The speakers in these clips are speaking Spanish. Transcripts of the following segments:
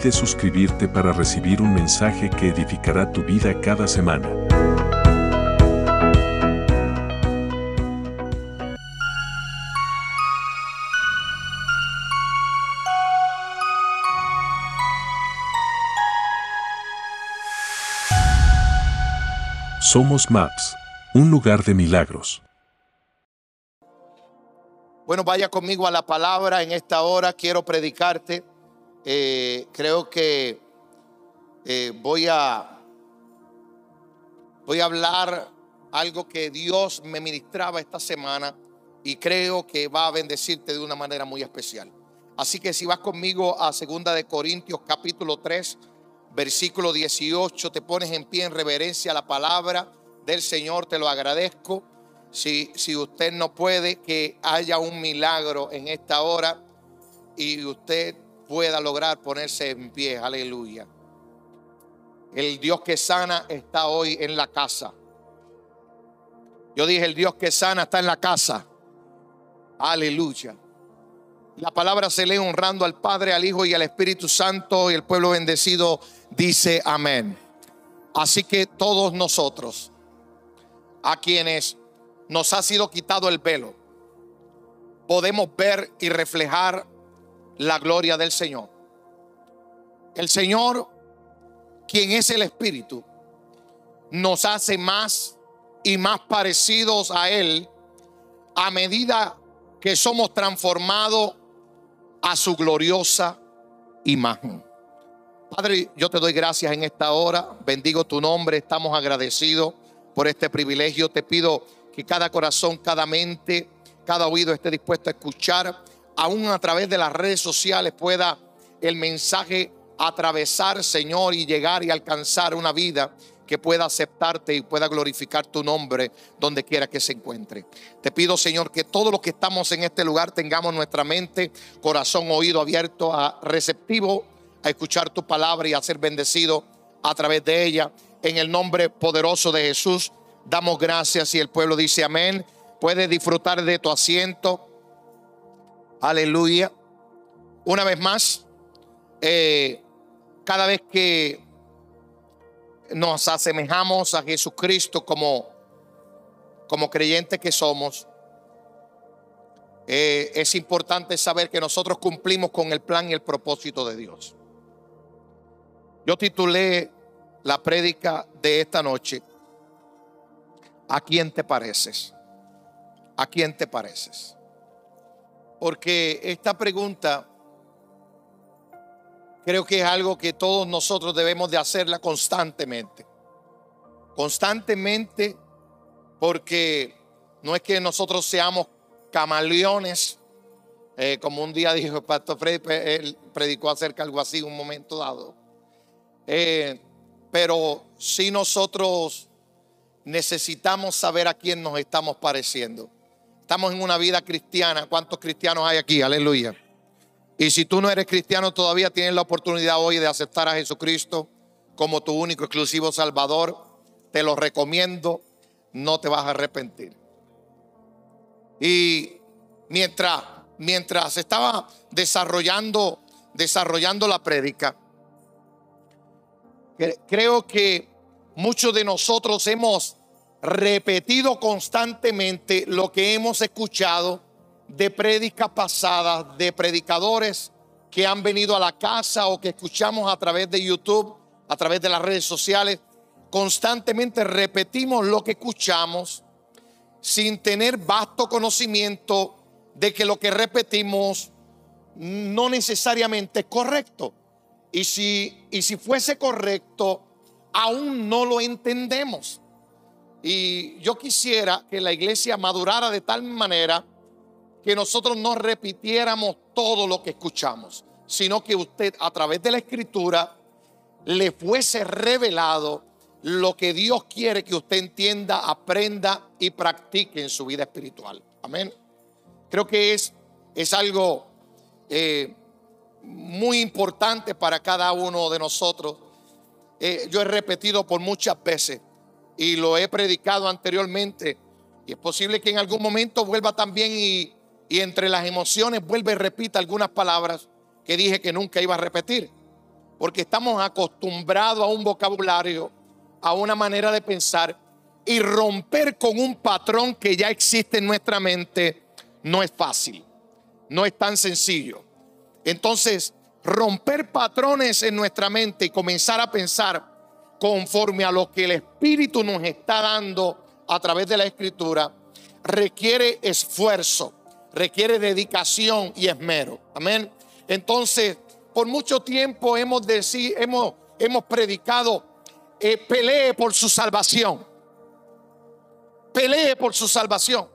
Olvides suscribirte para recibir un mensaje que edificará tu vida cada semana. Somos Maps, un lugar de milagros. Bueno, vaya conmigo a la palabra en esta hora. Quiero predicarte. Eh, creo que eh, voy a voy a hablar algo que Dios me ministraba esta semana y creo que va a bendecirte de una manera muy especial. Así que si vas conmigo a segunda de Corintios capítulo 3, versículo 18, te pones en pie en reverencia a la palabra del Señor, te lo agradezco. Si, si usted no puede, que haya un milagro en esta hora y usted pueda lograr ponerse en pie. Aleluya. El Dios que sana está hoy en la casa. Yo dije, el Dios que sana está en la casa. Aleluya. La palabra se lee honrando al Padre, al Hijo y al Espíritu Santo y el pueblo bendecido dice amén. Así que todos nosotros, a quienes nos ha sido quitado el velo, podemos ver y reflejar la gloria del Señor. El Señor, quien es el Espíritu, nos hace más y más parecidos a Él a medida que somos transformados a su gloriosa imagen. Padre, yo te doy gracias en esta hora, bendigo tu nombre, estamos agradecidos por este privilegio. Te pido que cada corazón, cada mente, cada oído esté dispuesto a escuchar, aún a través de las redes sociales pueda el mensaje atravesar, Señor, y llegar y alcanzar una vida que pueda aceptarte y pueda glorificar tu nombre donde quiera que se encuentre. Te pido, Señor, que todos los que estamos en este lugar tengamos nuestra mente, corazón, oído abierto a receptivo a escuchar tu palabra y a ser bendecido a través de ella. En el nombre poderoso de Jesús, damos gracias y el pueblo dice amén. Puedes disfrutar de tu asiento. Aleluya. Una vez más, eh, cada vez que nos asemejamos a Jesucristo como, como creyentes que somos, eh, es importante saber que nosotros cumplimos con el plan y el propósito de Dios. Yo titulé la prédica de esta noche, ¿a quién te pareces? ¿A quién te pareces? Porque esta pregunta creo que es algo que todos nosotros debemos de hacerla constantemente. Constantemente porque no es que nosotros seamos camaleones, eh, como un día dijo el pastor Freddy, él predicó acerca de algo así un momento dado. Eh, pero si nosotros necesitamos saber a quién nos estamos pareciendo. Estamos en una vida cristiana. ¿Cuántos cristianos hay aquí? Aleluya. Y si tú no eres cristiano todavía tienes la oportunidad hoy de aceptar a Jesucristo como tu único exclusivo Salvador. Te lo recomiendo, no te vas a arrepentir. Y mientras mientras estaba desarrollando desarrollando la prédica, creo que muchos de nosotros hemos repetido constantemente lo que hemos escuchado de prédicas pasadas, de predicadores que han venido a la casa o que escuchamos a través de YouTube, a través de las redes sociales. Constantemente repetimos lo que escuchamos sin tener vasto conocimiento de que lo que repetimos no necesariamente es correcto. Y si, y si fuese correcto, aún no lo entendemos. Y yo quisiera que la iglesia madurara de tal manera que nosotros no repitiéramos todo lo que escuchamos, sino que usted a través de la escritura le fuese revelado lo que Dios quiere que usted entienda, aprenda y practique en su vida espiritual. Amén. Creo que es, es algo eh, muy importante para cada uno de nosotros. Eh, yo he repetido por muchas veces y lo he predicado anteriormente. Y es posible que en algún momento vuelva también y, entre las emociones vuelva y repita algunas palabras que dije que nunca iba a repetir. Porque estamos acostumbrados a un vocabulario, a una manera de pensar y romper con un patrón que ya existe en nuestra mente no es fácil, no es tan sencillo. Entonces, romper patrones en nuestra mente y comenzar a pensar conforme a lo que el Espíritu nos está dando a través de la Escritura, requiere esfuerzo, requiere dedicación y esmero. Amén. Entonces, por mucho tiempo hemos, hemos, hemos predicado, eh, pelee por su salvación. Pelee por su salvación.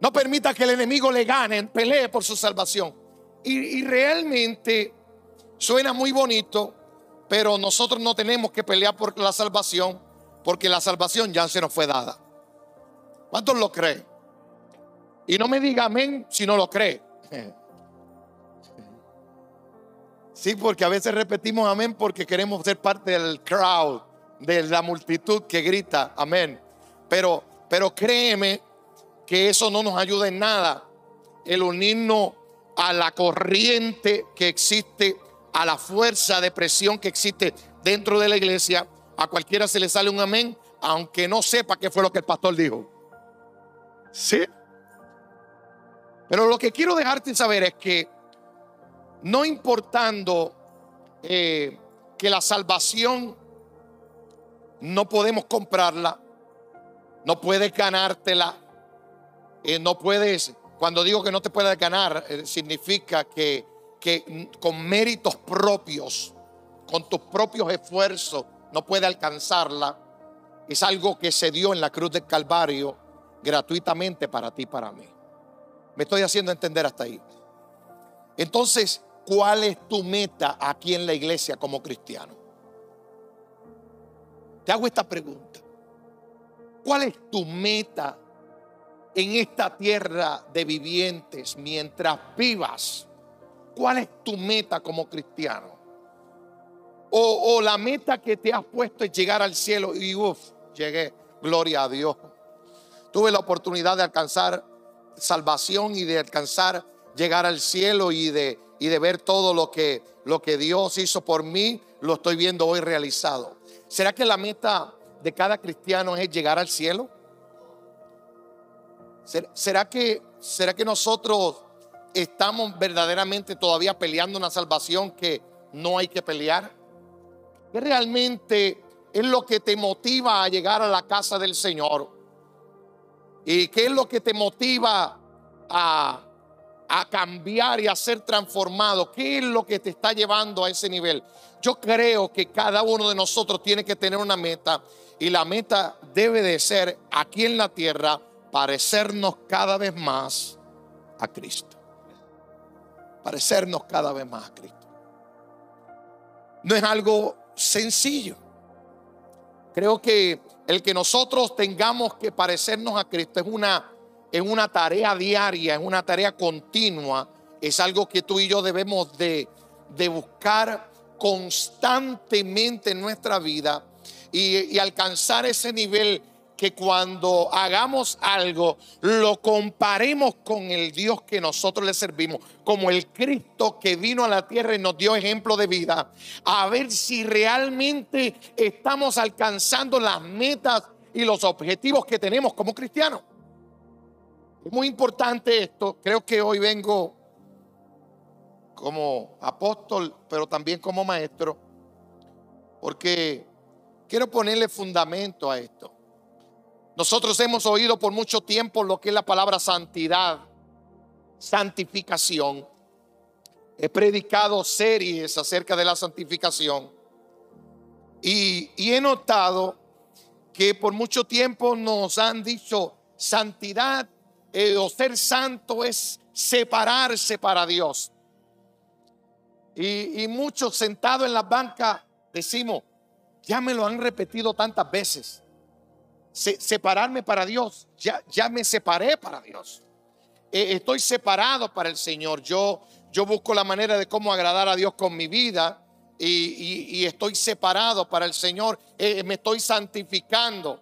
No permita que el enemigo le gane, pelee por su salvación. Y, realmente suena muy bonito, pero nosotros no tenemos que pelear por la salvación, porque la salvación ya se nos fue dada. ¿Cuántos lo creen? Y no me diga amén si no lo cree. Sí, porque a veces repetimos amén porque queremos ser parte del crowd, de la multitud que grita amén. Pero, pero créeme que eso no nos ayuda en nada. El unirnos a la corriente que existe, a la fuerza de presión que existe dentro de la iglesia, a cualquiera se le sale un amén, aunque no sepa qué fue lo que el pastor dijo. Sí. Pero lo que quiero dejarte saber es que no importando eh, que la salvación no podemos comprarla, no puedes ganártela, eh, no puedes cuando digo que no te puedes ganar, eh, significa que, que con méritos propios, con tus propios esfuerzos, no puedes alcanzarla. Es algo que se dio en la cruz del Calvario gratuitamente para ti y para mí. Me estoy haciendo entender hasta ahí. Entonces, ¿cuál es tu meta aquí en la iglesia como cristiano? Te hago esta pregunta. ¿Cuál es tu meta en esta tierra de vivientes mientras vivas? ¿Cuál es tu meta como cristiano? O, la meta que te has puesto es llegar al cielo y uff, llegué, gloria a Dios. Tuve la oportunidad de alcanzar salvación y de alcanzar llegar al cielo y de, y de ver todo lo que, lo que Dios hizo por mí, lo estoy viendo hoy realizado. ¿Será que la meta de cada cristiano es llegar al cielo? ¿Será que, será que nosotros estamos verdaderamente todavía peleando una salvación que no hay que pelear? ¿Qué realmente es lo que te motiva a llegar a la casa del Señor? ¿Y qué es lo que te motiva a, a cambiar y a ser transformado? ¿Qué es lo que te está llevando a ese nivel? Yo creo que cada uno de nosotros tiene que tener una meta y la meta debe de ser aquí en la tierra parecernos cada vez más a Cristo. Parecernos cada vez más a Cristo. No es algo sencillo. Creo que el que nosotros tengamos que parecernos a Cristo es una, es una tarea diaria, es una tarea continua, es algo que tú y yo debemos de, de buscar constantemente en nuestra vida y, y alcanzar ese nivel que cuando hagamos algo lo comparemos con el Dios que nosotros le servimos, como el Cristo que vino a la tierra y nos dio ejemplo de vida, a ver si realmente estamos alcanzando las metas y los objetivos que tenemos como cristianos. Es muy importante esto, creo que hoy vengo como apóstol, pero también como maestro, porque quiero ponerle fundamento a esto. Nosotros hemos oído por mucho tiempo lo que es la palabra santidad, santificación. He predicado series acerca de la santificación y, he notado que por mucho tiempo nos han dicho santidad eh, o ser santo es separarse para Dios. Y, y muchos sentados en la banca decimos, ya me lo han repetido tantas veces. Separarme para Dios, ya, ya me separé para Dios. Eh, estoy separado para el Señor. Yo, yo busco la manera de cómo agradar a Dios con mi vida y, estoy separado para el Señor. Eh, me estoy santificando.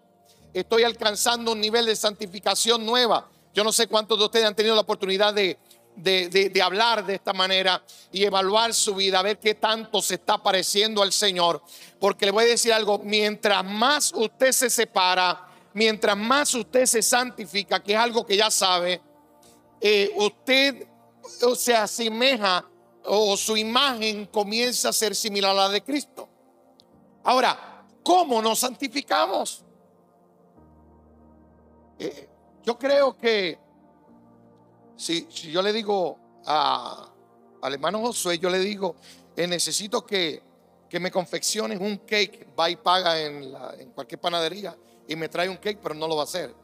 Estoy alcanzando un nivel de santificación nueva. Yo no sé cuántos de ustedes han tenido la oportunidad de, de, hablar de esta manera y evaluar su vida, a ver qué tanto se está pareciendo al Señor. Porque le voy a decir algo, mientras más usted se separa, mientras más usted se santifica, que es algo que ya sabe, eh, usted se asemeja o su imagen comienza a ser similar a la de Cristo. Ahora, ¿cómo nos santificamos? Eh, yo creo que si, yo le digo a, al hermano Josué, yo le digo, eh, necesito que, que, me confecciones un cake, va y paga en, en cualquier panadería y me trae un cake, pero no lo va a hacer.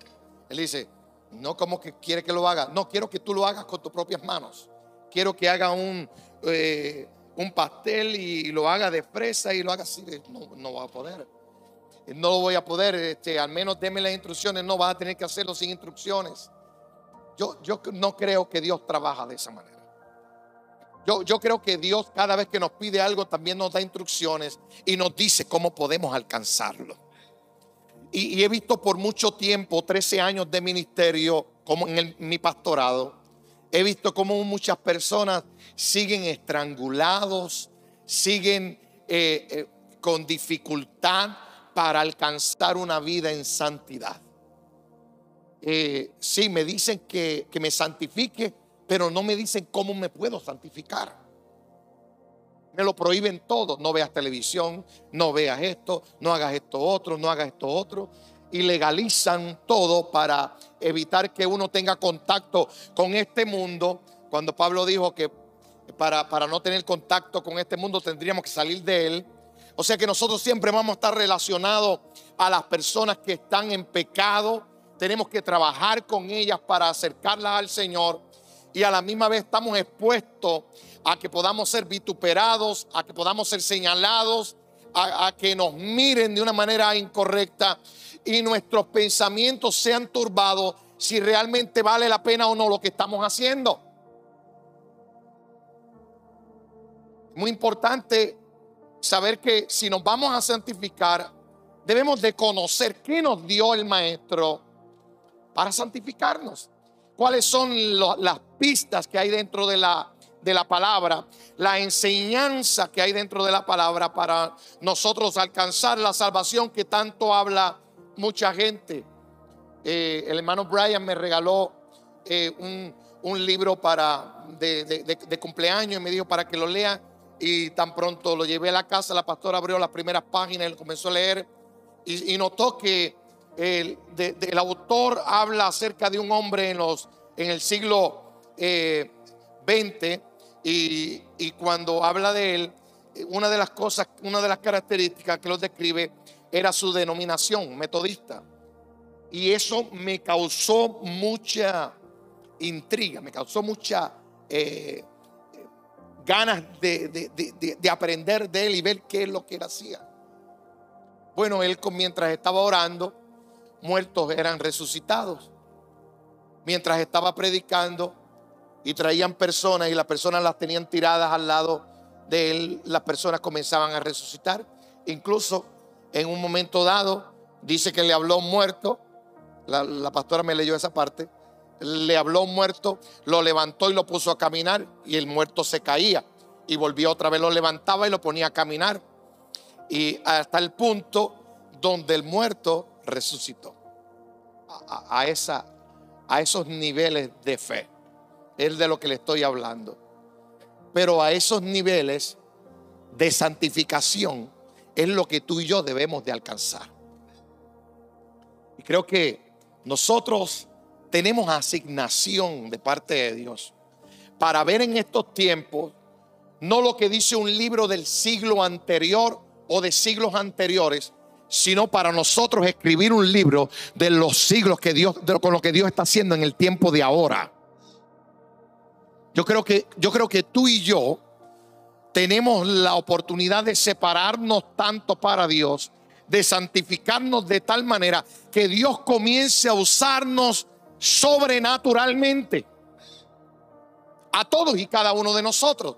Él dice, no como que quiere que lo haga, no, quiero que tú lo hagas con tus propias manos. Quiero que haga un, eh, un pastel y lo haga de fresa y lo haga así, no, no va a poder. No lo voy a poder, este, al menos deme las instrucciones, no vas a tener que hacerlo sin instrucciones. Yo, yo no creo que Dios trabaja de esa manera. Yo, yo creo que Dios cada vez que nos pide algo también nos da instrucciones y nos dice cómo podemos alcanzarlo. Y, he visto por mucho tiempo, 13 años de ministerio, como en mi pastorado, he visto cómo muchas personas siguen estrangulados, siguen eh, eh, con dificultad para alcanzar una vida en santidad. Eh, sí, me dicen que, que me santifique, pero no me dicen cómo me puedo santificar. Me lo prohíben todo. No veas televisión, no veas esto, no hagas esto otro, no hagas esto otro. Y legalizan todo para evitar que uno tenga contacto con este mundo. Cuando Pablo dijo que para, para no tener contacto con este mundo tendríamos que salir de él. O sea que nosotros siempre vamos a estar relacionados a las personas que están en pecado. Tenemos que trabajar con ellas para acercarlas al Señor. Y a la misma vez estamos expuestos a que podamos ser vituperados, a que podamos ser señalados, a, que nos miren de una manera incorrecta y nuestros pensamientos sean turbados si realmente vale la pena o no lo que estamos haciendo. Muy importante saber que si nos vamos a santificar, debemos de conocer qué nos dio el Maestro para santificarnos. Cuáles son las pistas que hay dentro de la de la palabra, la enseñanza que hay dentro de la palabra para nosotros alcanzar la salvación que tanto habla mucha gente. Eh, el hermano Brian me regaló eh, un, libro para de, cumpleaños y me dijo para que lo lea y tan pronto lo llevé a la casa, la pastora abrió las primeras páginas, él comenzó a leer y, notó que el, el, autor habla acerca de un hombre en, los, en el siglo XX eh, y, cuando habla de él, una de las cosas, una de las características que lo describe era su denominación metodista. Y eso me causó mucha intriga, me causó mucha eh, ganas de, de, aprender de él y ver qué es lo que él hacía. Bueno, él mientras estaba orando, muertos eran resucitados. Mientras estaba predicando, y traían personas y las personas las tenían tiradas al lado de él, las personas comenzaban a resucitar. Incluso en un momento dado, dice que le habló muerto, la, pastora me leyó esa parte, le habló muerto, lo levantó y lo puso a caminar y el muerto se caía y volvió otra vez, lo levantaba y lo ponía a caminar. Y hasta el punto donde el muerto resucitó. A, esos niveles de fe es de lo que le estoy hablando. Pero a esos niveles de santificación es lo que tú y yo debemos de alcanzar. Y creo que nosotros tenemos asignación de parte de Dios para ver en estos tiempos no lo que dice un libro del siglo anterior o de siglos anteriores, sino para nosotros escribir un libro de los siglos que Dios, con lo que Dios está haciendo en el tiempo de ahora. Yo creo que, yo creo que tú y yo tenemos la oportunidad de separarnos tanto para Dios, de santificarnos de tal manera que Dios comience a usarnos sobrenaturalmente a todos y cada uno de nosotros.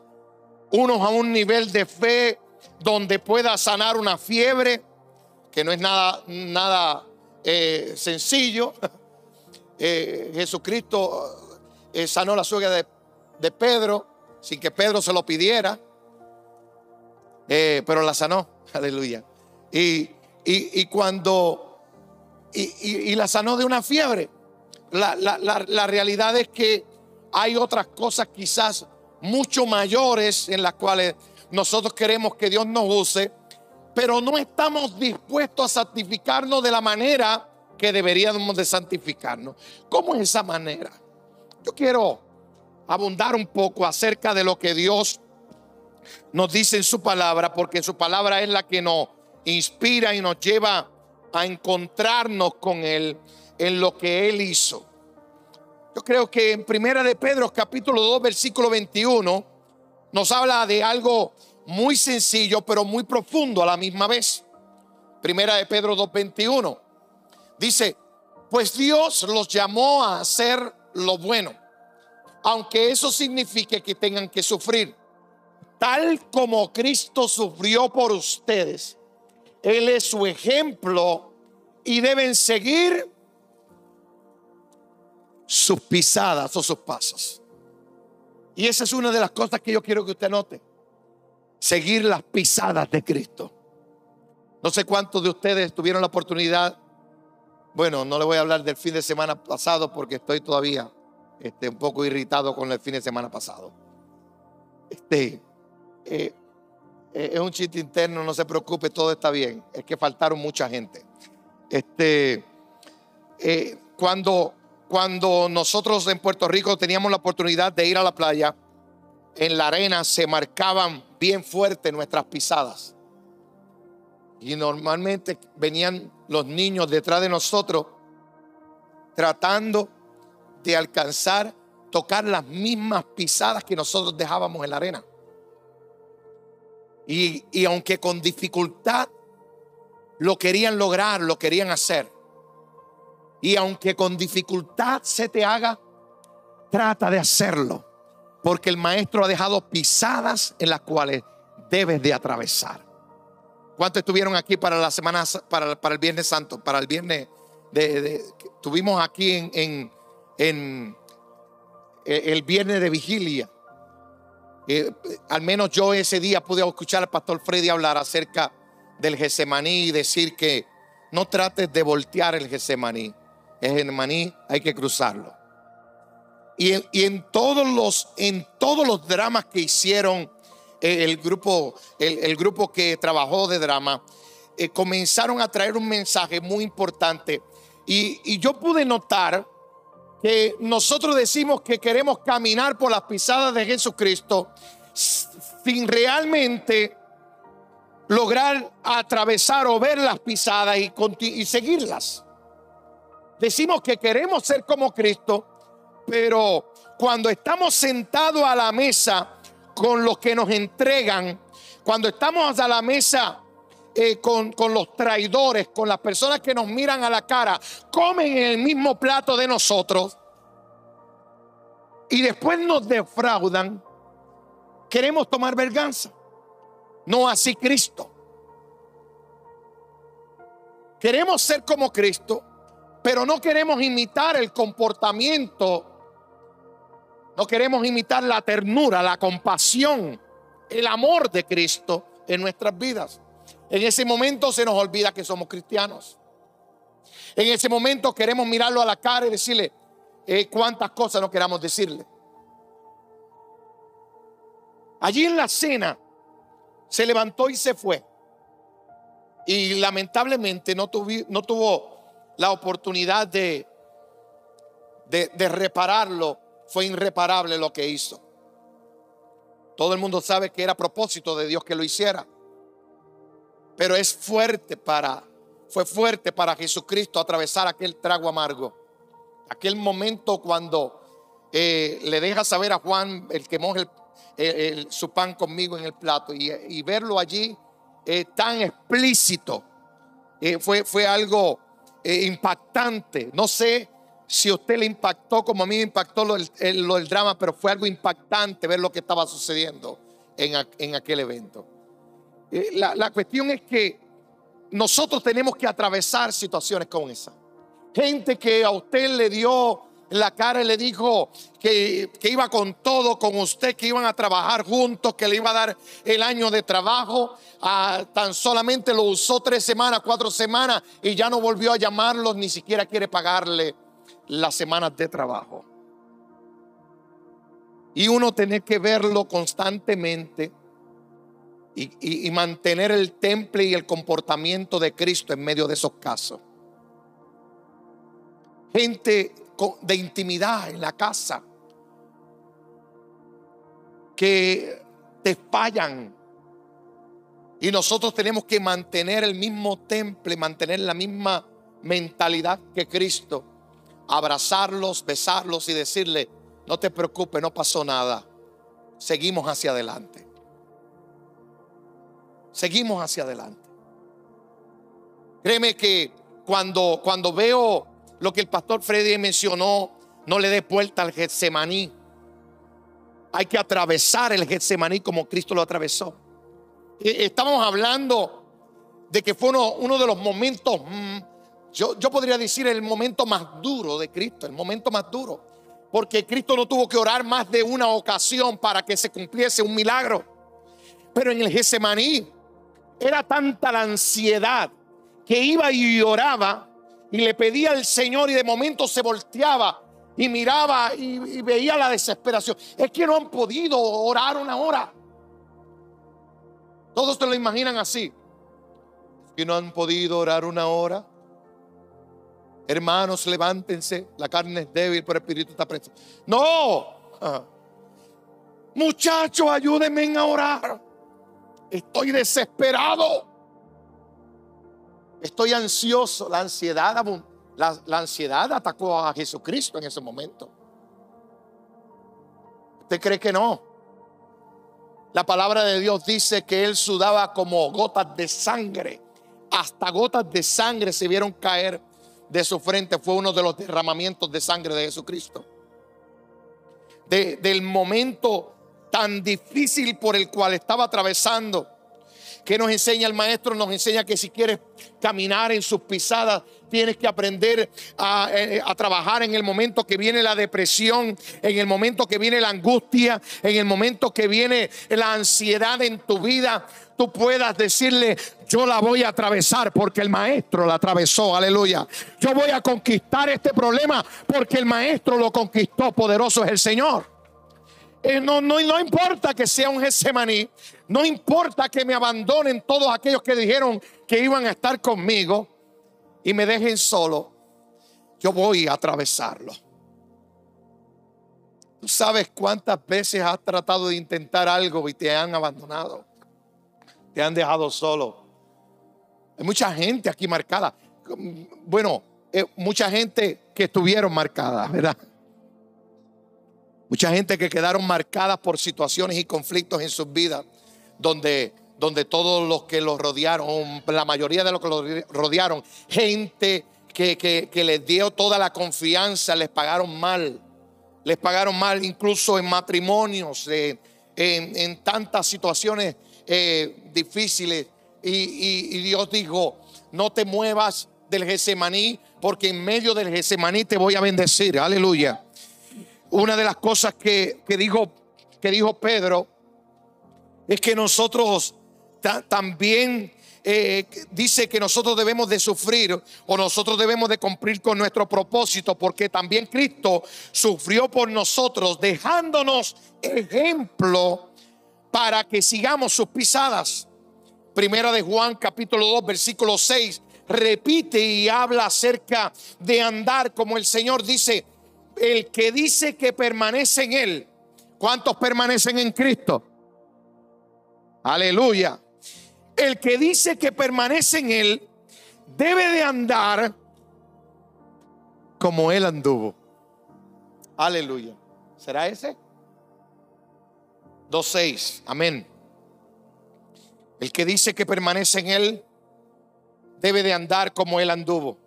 Unos a un nivel de fe donde pueda sanar una fiebre, que no es nada, nada eh, sencillo. Eh, Jesucristo eh, sanó la suegra de, de, Pedro sin que Pedro se lo pidiera, pero la sanó, aleluya. Y, y, cuando, y, la sanó de una fiebre, la, la, la realidad es que hay otras cosas quizás mucho mayores en las cuales nosotros queremos que Dios nos use, pero no estamos dispuestos a santificarnos de la manera que deberíamos de santificarnos. ¿Cómo es esa manera? Yo quiero abundar un poco acerca de lo que Dios nos dice en su palabra, porque su palabra es la que nos inspira y nos lleva a encontrarnos con Él en lo que Él hizo. Yo creo que en Primera de Pedro capítulo 2 versículo 21 nos habla de algo muy sencillo pero muy profundo a la misma vez. Primera de Pedro 2:21 dice, pues Dios los llamó a hacer lo bueno, aunque eso signifique que tengan que sufrir, tal como Cristo sufrió por ustedes. Él es su ejemplo y deben seguir sus pisadas o sus pasos. Y esa es una de las cosas que yo quiero que usted note. Seguir las pisadas de Cristo. No sé cuántos de ustedes tuvieron la oportunidad. Bueno, no le voy a hablar del fin de semana pasado porque estoy todavía este, un poco irritado con el fin de semana pasado. Este, eh, eh, es un chiste interno, no se preocupe, todo está bien. Es que faltaron mucha gente. Este, eh, cuando cuando nosotros en Puerto Rico teníamos la oportunidad de ir a la playa, en la arena se marcaban bien fuerte nuestras pisadas. Y normalmente venían los niños detrás de nosotros tratando de alcanzar, tocar las mismas pisadas que nosotros dejábamos en la arena. Y, y aunque con dificultad lo querían lograr, lo querían hacer. Y aunque con dificultad se te haga, trata de hacerlo. Porque el maestro ha dejado pisadas en las cuales debes de atravesar. ¿Cuántos estuvieron aquí para la semana, para, para el Viernes Santo, para el Viernes de, tuvimos aquí en, en, en, eh, el Viernes de Vigilia? Eh, al menos yo ese día pude escuchar al pastor Freddy hablar acerca del Gesemaní y decir que no trates de voltear el Gesemaní es maní, hay que cruzarlo. Y en, todos los, en todos los dramas que hicieron eh, el grupo, el, grupo que trabajó de drama, eh, comenzaron a traer un mensaje muy importante. Y, y yo pude notar que nosotros decimos que queremos caminar por las pisadas de Jesucristo sin realmente lograr atravesar o ver las pisadas y, y seguirlas. Decimos que queremos ser como Cristo, pero cuando estamos sentados a la mesa con los que nos entregan, cuando estamos a la mesa eh, con, con, los traidores, con las personas que nos miran a la cara, comen en el mismo plato de nosotros y después nos defraudan, queremos tomar verganza. No así Cristo. Queremos ser como Cristo pero no queremos imitar el comportamiento, no queremos imitar la ternura, la compasión, el amor de Cristo en nuestras vidas. En ese momento se nos olvida que somos cristianos. En ese momento queremos mirarlo a la cara y decirle eh, cuántas cosas no queramos decirle. Allí en la cena se levantó y se fue. Y lamentablemente no, no tuvo la oportunidad de, de, repararlo, fue irreparable lo que hizo. Todo el mundo sabe que era propósito de Dios que lo hiciera. Pero es fuerte para, fue fuerte para Jesucristo atravesar aquel trago amargo. Aquel momento cuando eh, le deja saber a Juan, el que moja su pan conmigo en el plato y, verlo allí eh, tan explícito eh, fue, fue algo eh, impactante. No sé si usted le impactó como a mí me impactó lo, del drama, pero fue algo impactante ver lo que estaba sucediendo en, en aquel evento. La, la cuestión es que nosotros tenemos que atravesar situaciones como esa. Gente que a usted le dio la cara y le dijo que, iba con todo, con usted, que iban a trabajar juntos, que le iba a dar el año de trabajo. Tan solamente lo usó tres semanas, cuatro semanas y ya no volvió a llamarlos, ni siquiera quiere pagarle las semanas de trabajo. Y uno tiene que verlo constantemente y mantener el temple y el comportamiento de Cristo en medio de esos casos. Gente de intimidad en la casa que te fallan. Y nosotros tenemos que mantener el mismo temple, mantener la misma mentalidad que Cristo. Abrazarlos, besarlos y decirle, no te preocupes, no pasó nada. Seguimos hacia adelante. Seguimos hacia adelante. Créeme que cuando, cuando veo lo que el pastor Freddy mencionó, no le dé vuelta al Getsemaní. Hay que atravesar el Getsemaní como Cristo lo atravesó. Estamos hablando de que fue uno, de los momentos, mm, yo, yo podría decir el momento más duro de Cristo, el momento más duro. Porque Cristo no tuvo que orar más de una ocasión para que se cumpliese un milagro. Pero en el Getsemaní era tanta la ansiedad que iba y oraba y le pedía al Señor y de momento se volteaba y miraba y, veía la desesperación. Es que no han podido orar una hora. Todos te lo imaginan así. Que no han podido orar una hora. Hermanos, levántense. La carne es débil, pero el espíritu está preso. No. Muchachos, ayúdenme a orar. Estoy desesperado. Estoy ansioso. La ansiedad, la, ansiedad atacó a Jesucristo en ese momento. ¿Usted cree que no? La palabra de Dios dice que él sudaba como gotas de sangre. Hasta gotas de sangre se vieron caer de su frente. Fue uno de los derramamientos de sangre de Jesucristo. del momento tan difícil por el cual estaba atravesando ¿Qué nos enseña el maestro? Nos enseña que si quieres caminar en sus pisadas, tienes que aprender a, eh, a, trabajar en el momento que viene la depresión, en el momento que viene la angustia, en el momento que viene la ansiedad en tu vida. Tú puedas decirle, yo la voy a atravesar porque el maestro la atravesó, aleluya. Yo voy a conquistar este problema porque el maestro lo conquistó, poderoso es el Señor. Eh, no, no, no importa que sea un Getsemaní, no importa que me abandonen todos aquellos que dijeron que iban a estar conmigo y me dejen solo, yo voy a atravesarlo. Tú sabes cuántas veces has tratado de intentar algo y te han abandonado, te han dejado solo. Hay mucha gente aquí marcada. Bueno, eh, mucha gente que estuvieron marcadas, ¿verdad? Mucha gente que quedaron marcadas por situaciones y conflictos en sus vidas, donde, donde todos los que los rodearon, la mayoría de los que los rodearon, gente que, que, les dio toda la confianza, les pagaron mal. Les pagaron mal incluso en matrimonios, en, tantas situaciones eh, difíciles. Y, Dios dijo, no te muevas del Gesemaní, porque en medio del Gesemaní te voy a bendecir. Aleluya una de las cosas que, dijo, que dijo Pedro es que nosotros también eh, dice que nosotros debemos de sufrir o nosotros debemos de cumplir con nuestro propósito porque también Cristo sufrió por nosotros dejándonos ejemplo para que sigamos sus pisadas. Primera de Juan capítulo 2 versículo 6 repite y habla acerca de andar como el Señor dice, el que dice que permanece en Él, ¿cuántos permanecen en Cristo? Aleluya. El que dice que permanece en Él debe de andar como Él anduvo. Aleluya. ¿Será ese? 2.6. Amén. El que dice que permanece en Él debe de andar como Él anduvo.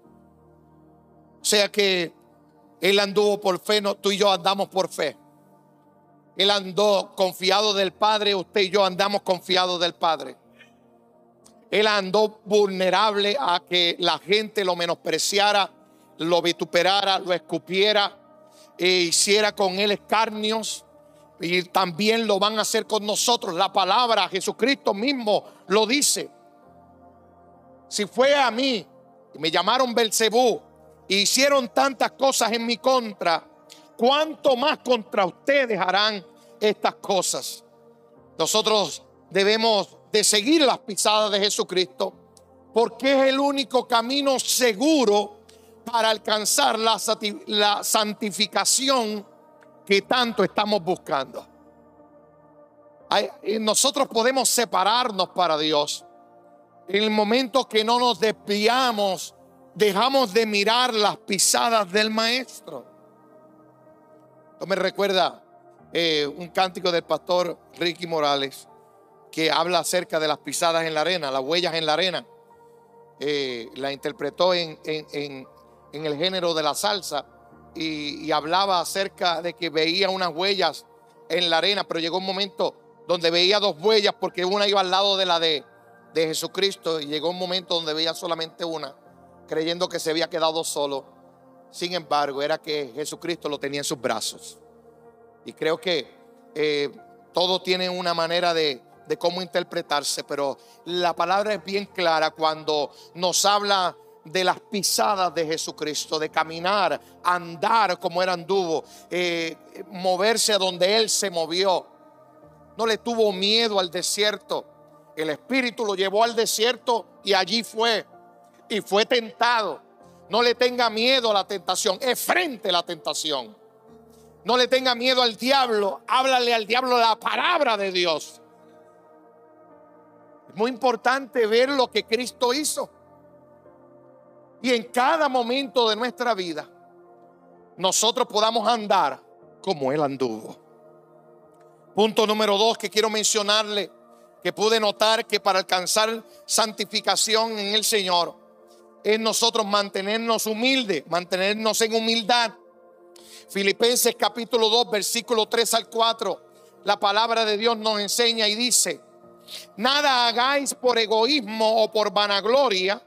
O sea que Él anduvo por fe, no, tú y yo andamos por fe. Él andó confiado del Padre, usted y yo andamos confiados del Padre. Él andó vulnerable a que la gente lo menospreciara, lo vituperara, lo escupiera, e hiciera con él escarnios. Y también lo van a hacer con nosotros. La palabra, Jesucristo mismo lo dice. Si fue a mí me llamaron Belcebú hicieron tantas cosas en mi contra, ¿cuánto más contra ustedes harán estas cosas? Nosotros debemos de seguir las pisadas de Jesucristo porque es el único camino seguro para alcanzar la, la santificación que tanto estamos buscando. Nosotros podemos separarnos para Dios. En el momento que no nos desviamos, dejamos de mirar las pisadas del Maestro. Esto me recuerda eh, un cántico del pastor Ricky Morales que habla acerca de las pisadas en la arena, las huellas en la arena. Eh, la interpretó en, el género de la salsa y, hablaba acerca de que veía unas huellas en la arena, pero llegó un momento donde veía dos huellas porque una iba al lado de la de, de Jesucristo y llegó un momento donde veía solamente una, creyendo que se había quedado solo. Sin embargo, era que Jesucristo lo tenía en sus brazos. Y creo que eh, todo tiene una manera de, cómo interpretarse, pero la palabra es bien clara cuando nos habla de las pisadas de Jesucristo, de caminar, andar como era anduvo, eh, moverse a donde Él se movió. No le tuvo miedo al desierto. El Espíritu lo llevó al desierto y allí fue. Y fue tentado. No le tenga miedo a la tentación. Es frente a la tentación. No le tenga miedo al diablo. Háblale al diablo la palabra de Dios. Es muy importante ver lo que Cristo hizo. Y en cada momento de nuestra vida, nosotros podamos andar como Él anduvo. Punto número dos que quiero mencionarle, que pude notar que para alcanzar santificación en el Señor, es nosotros mantenernos humildes, mantenernos en humildad. Filipenses capítulo 2, versículo 3 al 4, la palabra de Dios nos enseña y dice, Nada hagáis por egoísmo o por vanagloria,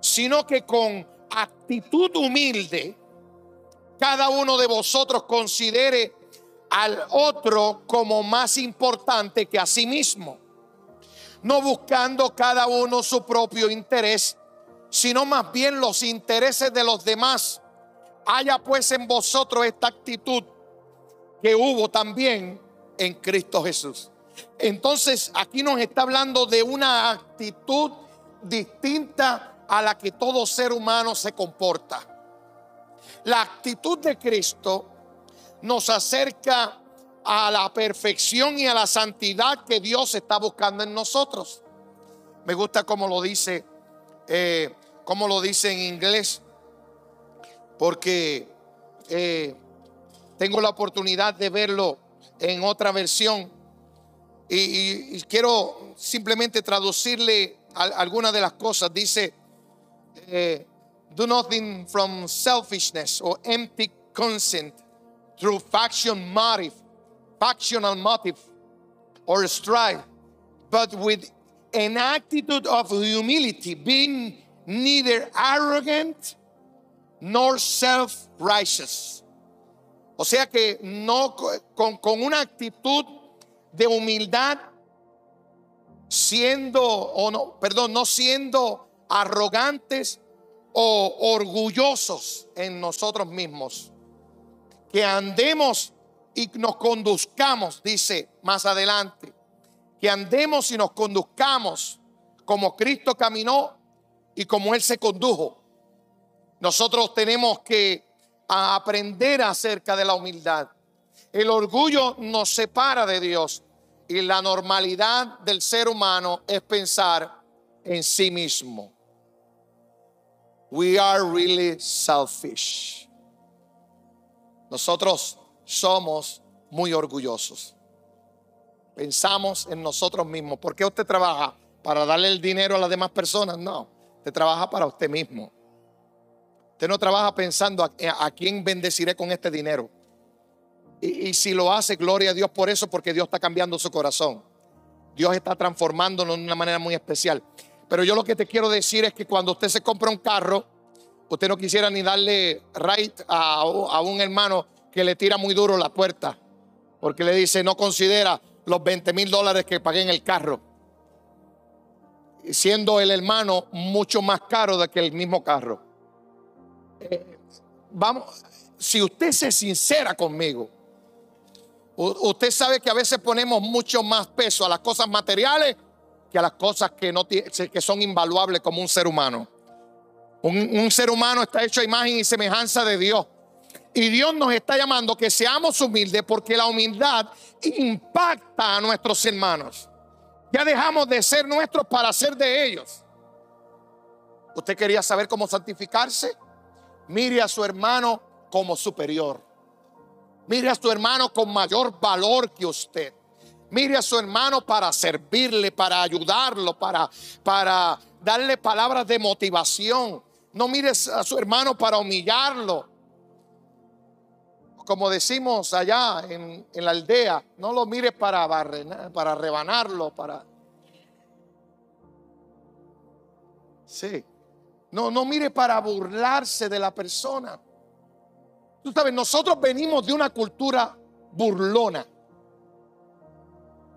sino que con actitud humilde, cada uno de vosotros considere al otro como más importante que a sí mismo, no buscando cada uno su propio interés, sino más bien los intereses de los demás. Haya pues en vosotros esta actitud que hubo también en Cristo Jesús. Entonces aquí nos está hablando de una actitud distinta a la que todo ser humano se comporta. La actitud de Cristo nos acerca a la perfección y a la santidad que Dios está buscando en nosotros. Me gusta como lo dice, eh, como lo dice en inglés, porque eh, tengo la oportunidad de verlo en otra versión y, quiero simplemente traducirle algunas de las cosas. Dice, eh, do nothing from selfishness or empty consent through faction motive, factional motive or strife, but with an attitude of humility, being neither arrogant nor self-righteous. O sea que no con, con una actitud de humildad, siendo, o no, perdón, no siendo arrogantes o orgullosos en nosotros mismos. Que andemos y nos conduzcamos, dice más adelante, que andemos y nos conduzcamos como Cristo caminó y como Él se condujo. Nosotros tenemos que aprender acerca de la humildad. El orgullo nos separa de Dios y la normalidad del ser humano es pensar en sí mismo. We are really selfish. Nosotros somos muy orgullosos. pensamos en nosotros mismos. ¿Por qué usted trabaja? ¿Para darle el dinero a las demás personas? No, usted trabaja para usted mismo. Usted no trabaja pensando a, quién bendeciré con este dinero. Y, si lo hace, gloria a Dios por eso, porque Dios está cambiando su corazón. Dios está transformándolo de una manera muy especial. Pero yo lo que te quiero decir es que cuando usted se compra un carro, usted no quisiera ni darle right a un hermano que le tira muy duro la puerta, porque le dice, no considera los 20 mil dólares que pagué en el carro, siendo el hermano mucho más caro de que el mismo carro. Vamos, si usted se sincera conmigo, usted sabe que a veces ponemos mucho más peso a las cosas materiales que a las cosas que, no, que son invaluables como un ser humano. Un, un ser humano está hecho a imagen y semejanza de Dios. Y Dios nos está llamando que seamos humildes porque la humildad impacta a nuestros hermanos. Ya dejamos de ser nuestros para ser de ellos. ¿Usted quería saber cómo santificarse? Mire a su hermano como superior. Mire a su hermano con mayor valor que usted. Mire a su hermano para servirle, para ayudarlo, para, para darle palabras de motivación. No mires a su hermano para humillarlo como decimos allá en, la aldea, no lo mires para, para rebanarlo, para... Sí. No, no mire para burlarse de la persona. Tú sabes, nosotros venimos de una cultura burlona.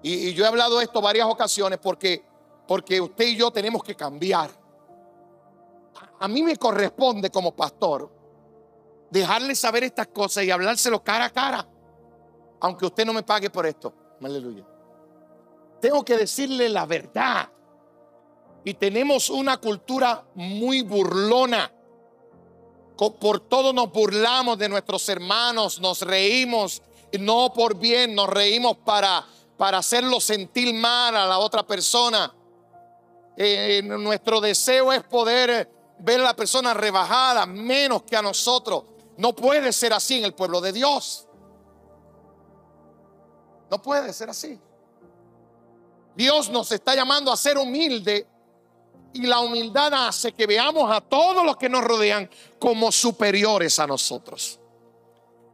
Y, yo he hablado esto varias ocasiones porque, porque usted y yo tenemos que cambiar. a mí me corresponde como pastor dejarle saber estas cosas y hablárselo cara a cara, aunque usted no me pague por esto. Aleluya. Tengo que decirle la verdad. Y tenemos una cultura muy burlona. Por todo nos burlamos de nuestros hermanos, nos reímos, no por bien, nos reímos para, para hacerlo sentir mal a la otra persona. Eh, nuestro deseo es poder ver a la persona rebajada menos que a nosotros. No puede ser así en el pueblo de Dios. No puede ser así. Dios nos está llamando a ser humilde y la humildad hace que veamos a todos los que nos rodean como superiores a nosotros.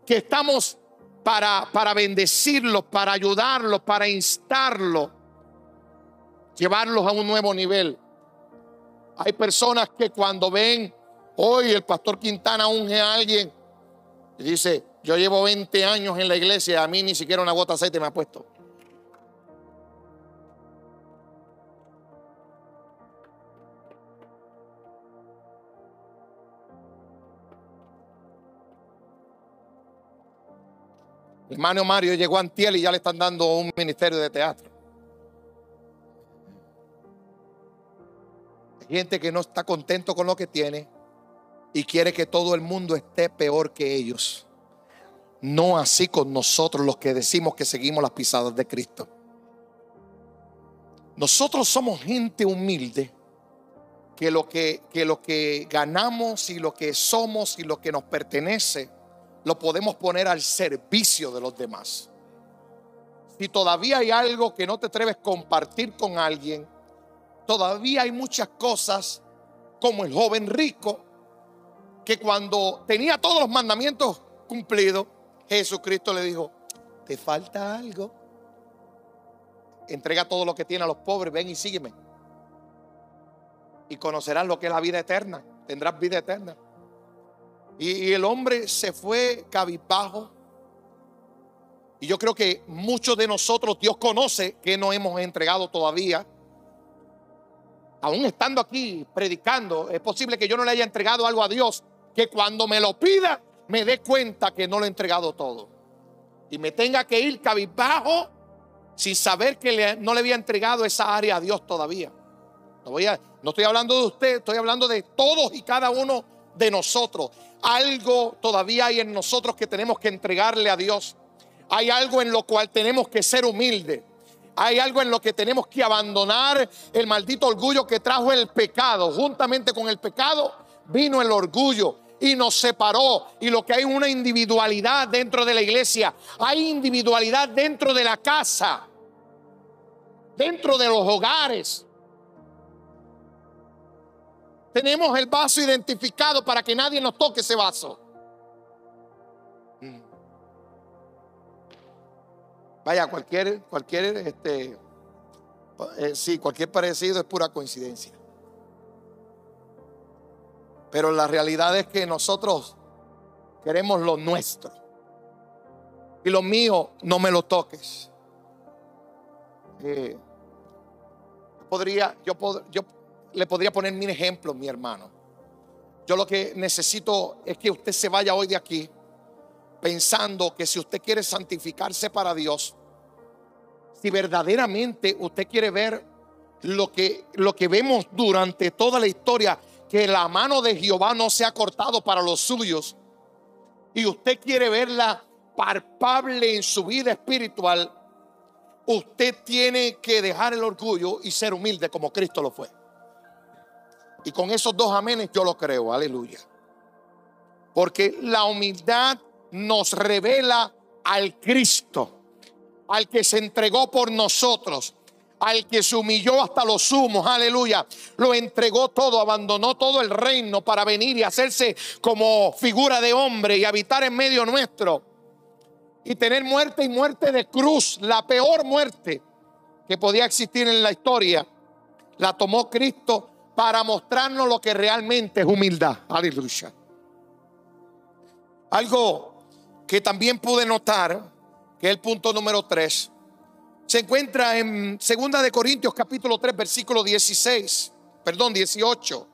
Que estamos para, para bendecirlos, para ayudarlos, para instarlos, llevarlos a un nuevo nivel. Hay personas que cuando ven Hoy el pastor Quintana unge a alguien y dice, yo llevo 20 años en la iglesia, a mí ni siquiera una gota de aceite me ha puesto. Hermano Mario llegó a Antiel y ya le están dando un ministerio de teatro. Hay gente que no está contento con lo que tiene y quiere que todo el mundo esté peor que ellos. No así con nosotros los que decimos que seguimos las pisadas de Cristo. Nosotros somos gente humilde que lo que, que lo que ganamos y lo que somos y lo que nos pertenece lo podemos poner al servicio de los demás. Si todavía hay algo que no te atreves a compartir con alguien, todavía hay muchas cosas como el joven rico que cuando tenía todos los mandamientos cumplidos, Jesucristo le dijo, te falta algo. Entrega todo lo que tiene a los pobres, ven y sígueme. Y conocerás lo que es la vida eterna. Tendrás vida eterna. Y, y el hombre se fue cabizbajo. Y yo creo que muchos de nosotros, Dios conoce que no hemos entregado todavía aún estando aquí predicando, es posible que yo no le haya entregado algo a Dios que cuando me lo pida me dé cuenta que no lo he entregado todo. Y me tenga que ir cabizbajo sin saber que no le había entregado esa área a Dios todavía. No, voy a, no estoy hablando de usted, estoy hablando de todos y cada uno de nosotros. Algo todavía hay en nosotros que tenemos que entregarle a Dios. Hay algo en lo cual tenemos que ser humildes. Hay algo en lo que tenemos que abandonar el maldito orgullo que trajo el pecado. Juntamente con el pecado vino el orgullo y nos separó. Y lo que hay una individualidad dentro de la iglesia, hay individualidad dentro de la casa. dentro de los hogares. Tenemos el vaso identificado para que nadie nos toque ese vaso. Mm. Vaya, cualquier, cualquier, este, eh, sí, cualquier parecido es pura coincidencia. Pero la realidad es que nosotros queremos lo nuestro. Y lo mío no me lo toques. Eh, podría, yo, le podría poner mil ejemplos, mi hermano. Yo lo que necesito es que usted se vaya hoy de aquí pensando que si usted quiere santificarse para Dios, si verdaderamente usted quiere ver lo que, lo que vemos durante toda la historia, que la mano de Jehová no se ha cortado para los suyos, y usted quiere verla palpable en su vida espiritual, usted tiene que dejar el orgullo y ser humilde como Cristo lo fue. Y con esos dos amenes yo lo creo, aleluya. Porque la humildad nos revela al Cristo, al que se entregó por nosotros, al que se humilló hasta los sumos, aleluya. Lo entregó todo, abandonó todo el reino para venir y hacerse como figura de hombre y habitar en medio nuestro. Y tener muerte y muerte de cruz, la peor muerte que podía existir en la historia, la tomó Cristo para mostrarnos lo que realmente es humildad. Aleluya. Algo que también pude notar, que es el punto número 3, se encuentra en Segunda de Corintios capítulo 3 versículo 16, perdón, 18,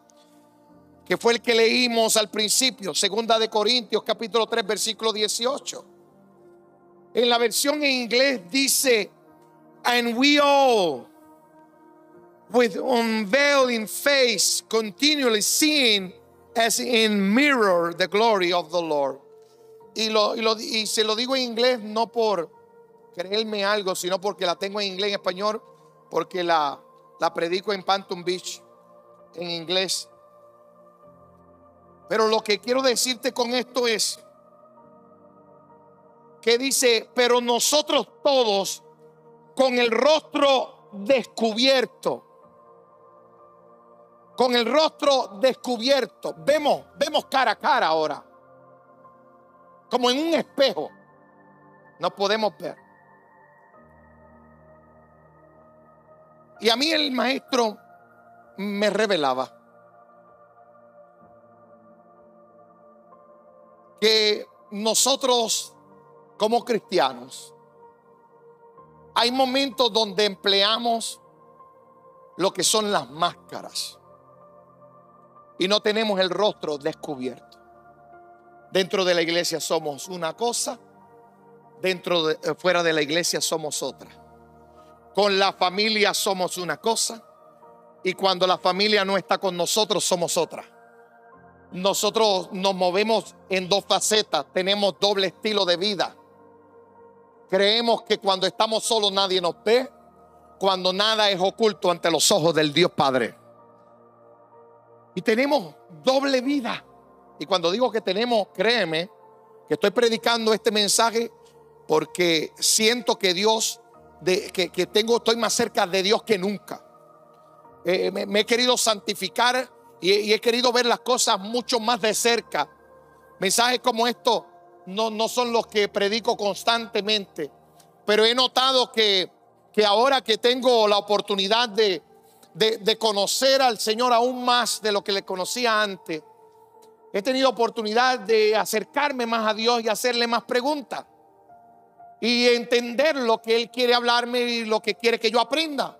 que fue el que leímos al principio, Segunda de Corintios capítulo 3 versículo 18. En la versión en inglés dice, and we all with unveiling face, continually seeing as in mirror the glory of the Lord. Y, lo, y, lo, y se lo digo en inglés no por creerme algo, sino porque la tengo en inglés en español, porque la, la predico en Phantom Beach en inglés. Pero lo que quiero decirte con esto es que dice, pero nosotros todos con el rostro descubierto con el rostro descubierto. Vemos, vemos cara a cara ahora. Como en un espejo. No podemos ver. Y a mí el maestro me revelaba que nosotros como cristianos hay momentos donde empleamos lo que son las máscaras y no tenemos el rostro descubierto. Dentro de la iglesia somos una cosa, dentro de eh, fuera de la iglesia somos otra. Con la familia somos una cosa y cuando la familia no está con nosotros somos otra. Nosotros nos movemos en dos facetas, tenemos doble estilo de vida. Creemos que cuando estamos solos nadie nos ve, cuando nada es oculto ante los ojos del Dios Padre. Y tenemos doble vida. Y cuando digo que tenemos, créeme, que estoy predicando este mensaje porque siento que Dios, de, que, tengo, estoy más cerca de Dios que nunca. Eh, me, he querido santificar y, he querido ver las cosas mucho más de cerca. Mensajes como estos no, no son los que predico constantemente, pero he notado que, que ahora que tengo la oportunidad de, de, conocer al Señor aún más de lo que le conocía antes, he tenido oportunidad de acercarme más a Dios y hacerle más preguntas. Y entender lo que Él quiere hablarme y lo que quiere que yo aprenda.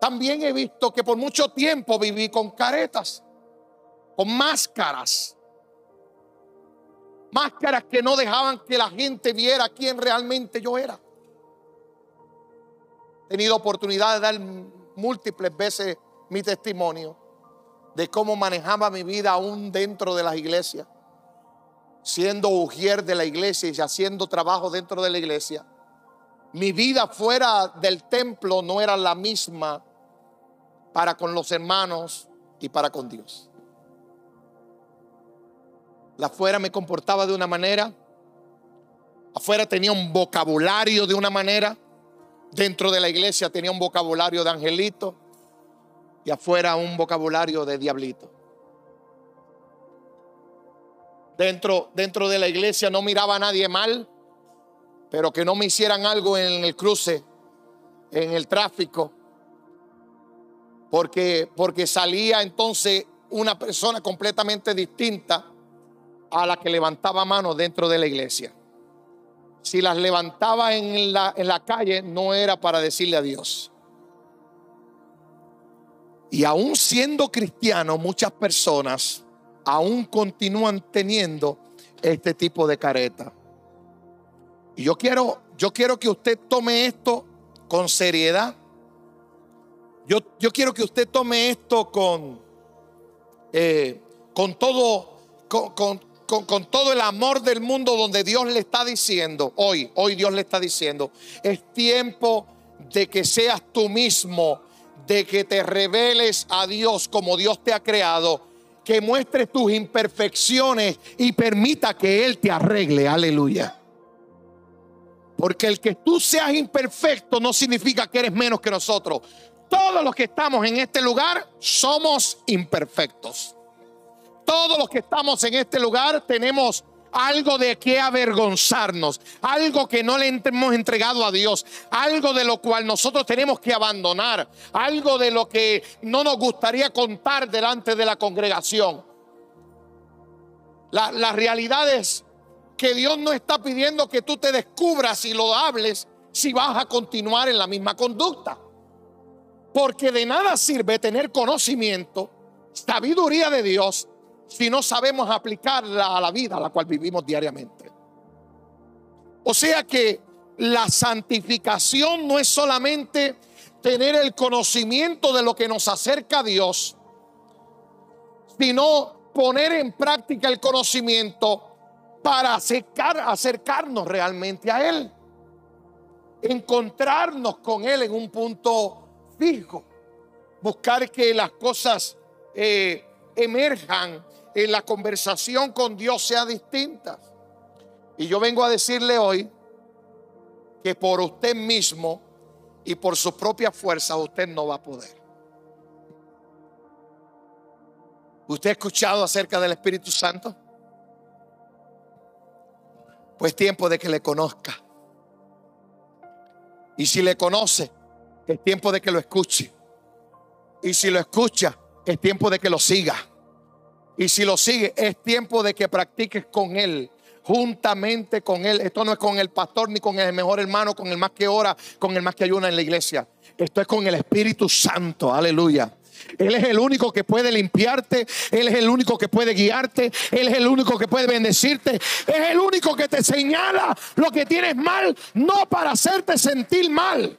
También he visto que por mucho tiempo viví con caretas, con máscaras. Máscaras que no dejaban que la gente viera quién realmente yo era tenido oportunidad de dar múltiples veces mi testimonio de cómo manejaba mi vida aún dentro de las iglesias, siendo ujier de la iglesia y haciendo trabajo dentro de la iglesia. Mi vida fuera del templo no era la misma para con los hermanos y para con Dios. La afuera me comportaba de una manera, afuera tenía un vocabulario de una manera, Dentro de la iglesia tenía un vocabulario de angelito y afuera un vocabulario de diablito. Dentro, dentro de la iglesia no miraba a nadie mal, pero que no me hicieran algo en el cruce, en el tráfico, porque, porque salía entonces una persona completamente distinta a la que levantaba manos dentro de la iglesia. Si las levantaba en la, en la calle, no era para decirle a Dios. Y aún siendo cristiano, muchas personas aún continúan teniendo este tipo de careta. Y yo quiero, yo quiero que usted tome esto con seriedad. Yo, yo quiero que usted tome esto con, eh, con todo, con, con, con, todo el amor del mundo donde Dios le está diciendo, hoy, hoy Dios le está diciendo, es tiempo de que seas tú mismo, de que te reveles a Dios como Dios te ha creado que muestres tus imperfecciones y permita que Él te arregle. Aleluya. Porque el que tú seas imperfecto no significa que eres menos que nosotros. Todos los que estamos en este lugar somos imperfectos. Todos los que estamos en este lugar tenemos algo de qué avergonzarnos, algo que no le hemos entregado a Dios, algo de lo cual nosotros tenemos que abandonar, algo de lo que no nos gustaría contar delante de la congregación. La, la realidad es que Dios no está pidiendo que tú te descubras y lo hables si vas a continuar en la misma conducta. Porque de nada sirve tener conocimiento, sabiduría de Dios si no sabemos aplicarla a la vida a la cual vivimos diariamente. O sea que la santificación no es solamente tener el conocimiento de lo que nos acerca a Dios, sino poner en práctica el conocimiento para acercar, acercarnos realmente a Él, encontrarnos con Él en un punto fijo, buscar que las cosas eh, emerjan en la conversación con Dios sea distinta. Y yo vengo a decirle hoy que por usted mismo y por su propia fuerza usted no va a poder. ¿Usted ha escuchado acerca del Espíritu Santo? Pues tiempo de que le conozca. Y si le conoce, es tiempo de que lo escuche. Y si lo escucha, es tiempo de que lo siga. Y si lo sigue, es tiempo de que practiques con Él juntamente con Él. Esto no es con el pastor ni con el mejor hermano, con el más que ora, con el más que ayuna en la iglesia. Esto es con el Espíritu Santo. Aleluya. Él es el único que puede limpiarte, Él es el único que puede guiarte, Él es el único que puede bendecirte, es el único que te señala lo que tienes mal, no para hacerte sentir mal,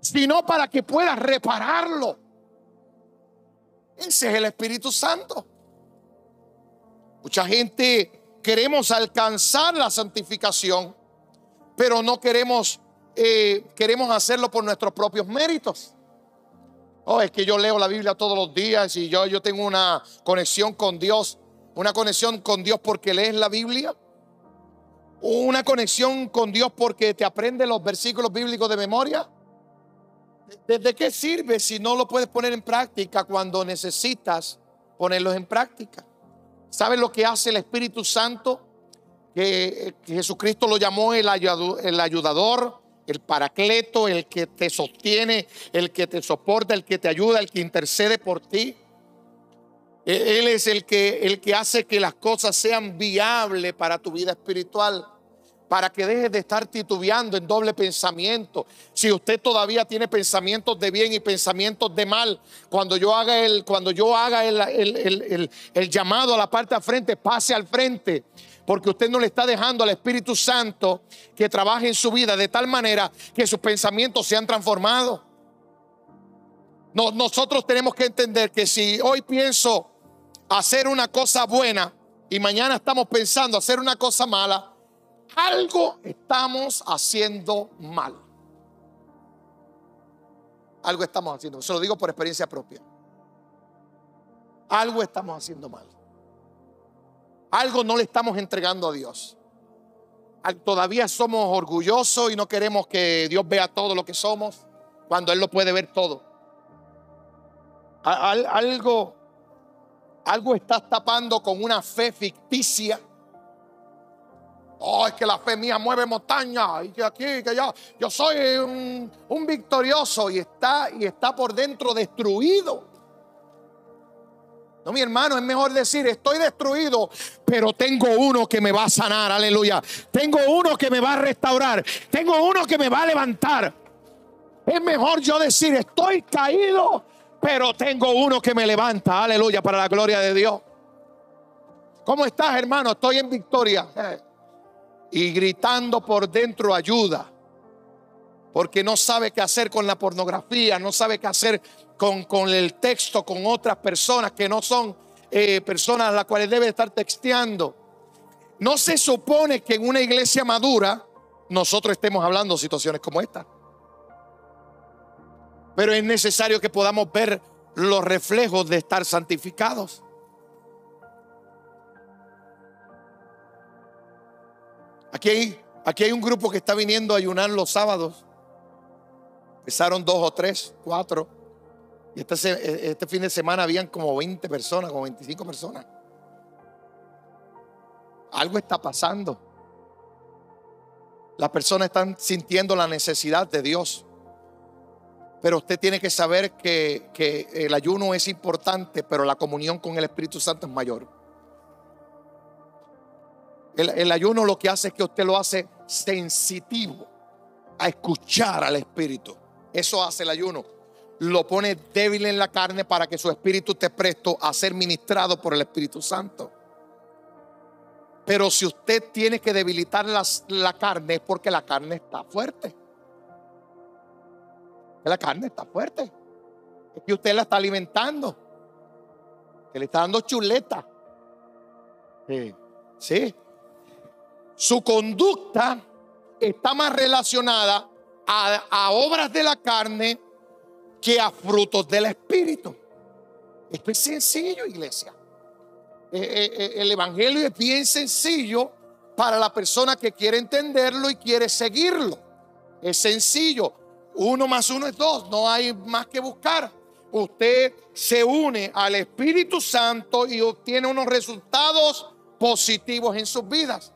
sino para que puedas repararlo. Ese es el Espíritu Santo. Mucha gente queremos alcanzar la santificación, pero no queremos, eh, queremos hacerlo por nuestros propios méritos. Oh, es que yo leo la Biblia todos los días y yo, yo tengo una conexión con Dios. Una conexión con Dios porque lees la Biblia. Una conexión con Dios porque te aprendes los versículos bíblicos de memoria. ¿Desde qué sirve si no lo puedes poner en práctica cuando necesitas ponerlos en práctica? ¿Sabes lo que hace el Espíritu Santo? Que, Jesucristo lo llamó el, el ayudador, el paracleto, el que te sostiene, el que te soporta, el que te ayuda, el que intercede por ti. E, él es el que, el que hace que las cosas sean viables para tu vida espiritual para que dejes de estar titubeando en doble pensamiento. Si usted todavía tiene pensamientos de bien y pensamientos de mal, cuando yo haga el, cuando yo haga el, el llamado a la parte de frente, pase al frente, porque usted no le está dejando al Espíritu Santo que trabaje en su vida de tal manera que sus pensamientos sean transformados. No, nosotros tenemos que entender que si hoy pienso hacer una cosa buena y mañana estamos pensando hacer una cosa mala, algo estamos haciendo mal. Algo estamos haciendo. Se lo digo por experiencia propia. Algo estamos haciendo mal. Algo no le estamos entregando a Dios. todavía somos orgullosos y no queremos que Dios vea todo lo que somos cuando Él lo puede ver todo. algo, algo estás tapando con una fe ficticia. Oh, es que la fe mía mueve montaña y que aquí, que yo, yo soy un, un victorioso y está, y está por dentro destruido. No, mi hermano, es mejor decir, estoy destruido, pero tengo uno que me va a sanar, aleluya. Tengo uno que me va a restaurar. Tengo uno que me va a levantar. Es mejor yo decir, estoy caído, pero tengo uno que me levanta, aleluya, para la gloria de Dios. ¿Cómo estás, hermano? Estoy en victoria. Y gritando por dentro ayuda. Porque no sabe qué hacer con la pornografía, no sabe qué hacer con, el texto, con otras personas que no son eh, personas a las cuales debe estar texteando. No se supone que en una iglesia madura nosotros estemos hablando de situaciones como esta. Pero es necesario que podamos ver los reflejos de estar santificados. Aquí hay, aquí hay un grupo que está viniendo a ayunar los sábados. Empezaron dos o tres, cuatro. Y este, e, este fin de semana habían como 20 personas, como 25 personas. Algo está pasando. Las personas están sintiendo la necesidad de Dios. Pero usted tiene que saber que, el ayuno es importante, pero la comunión con el Espíritu Santo es mayor. El, ayuno lo que hace es que usted lo hace sensitivo a escuchar al Espíritu. Eso hace el ayuno lo pone débil en la carne para que su espíritu esté presto a ser ministrado por el Espíritu Santo. Pero si usted tiene que debilitar la carne es porque la carne está fuerte. La carne está fuerte. Es que usted la está alimentando. Que le está dando chuleta. Sí. sí. Su conducta está más relacionada a, obras de la carne que a frutos del Espíritu. Esto es sencillo, iglesia. Eh, eh, eh, el Evangelio es bien sencillo para la persona que quiere entenderlo y quiere seguirlo. Es sencillo. Uno más uno es dos. No hay más que buscar. Usted se une al Espíritu Santo y obtiene unos resultados positivos en sus vidas.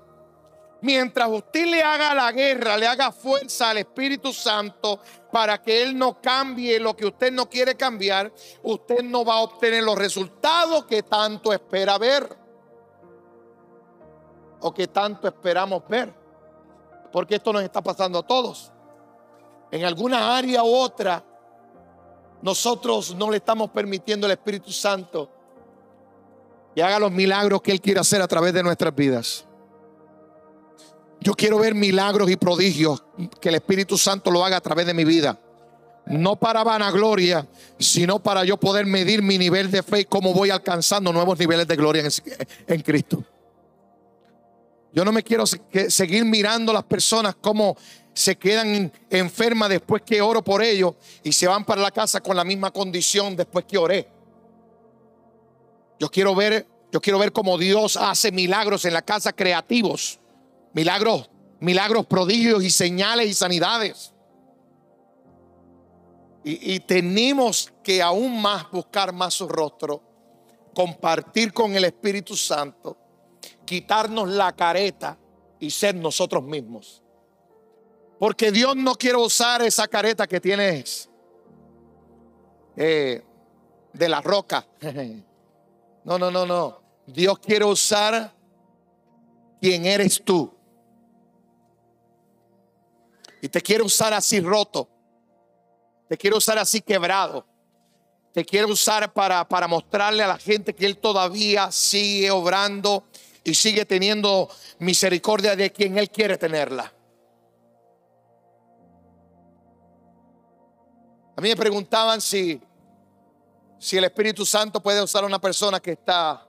Mientras usted le haga la guerra, le haga fuerza al Espíritu Santo para que Él no cambie lo que usted no quiere cambiar, usted no va a obtener los resultados que tanto espera ver. O que tanto esperamos ver. Porque esto nos está pasando a todos. En alguna área u otra, nosotros no le estamos permitiendo al Espíritu Santo que haga los milagros que Él quiere hacer a través de nuestras vidas. Yo quiero ver milagros y prodigios que el Espíritu Santo lo haga a través de mi vida. No para vanagloria, sino para yo poder medir mi nivel de fe y cómo voy alcanzando nuevos niveles de gloria en, Cristo. Yo no me quiero seguir mirando las personas como se quedan enfermas después que oro por ellos y se van para la casa con la misma condición después que oré. Yo quiero ver, yo quiero ver cómo Dios hace milagros en la casa creativos Milagros, milagros, prodigios y señales y sanidades. Y, tenemos que aún más buscar más su rostro, compartir con el Espíritu Santo, quitarnos la careta y ser nosotros mismos. Porque Dios no quiere usar esa careta que tienes eh, de la roca. No, no, no, no. Dios quiere usar quien eres tú. Y te quiero usar así roto. Te quiero usar así quebrado. Te quiero usar para, para mostrarle a la gente que Él todavía sigue obrando y sigue teniendo misericordia de quien Él quiere tenerla. A mí me preguntaban si, si el Espíritu Santo puede usar a una persona que está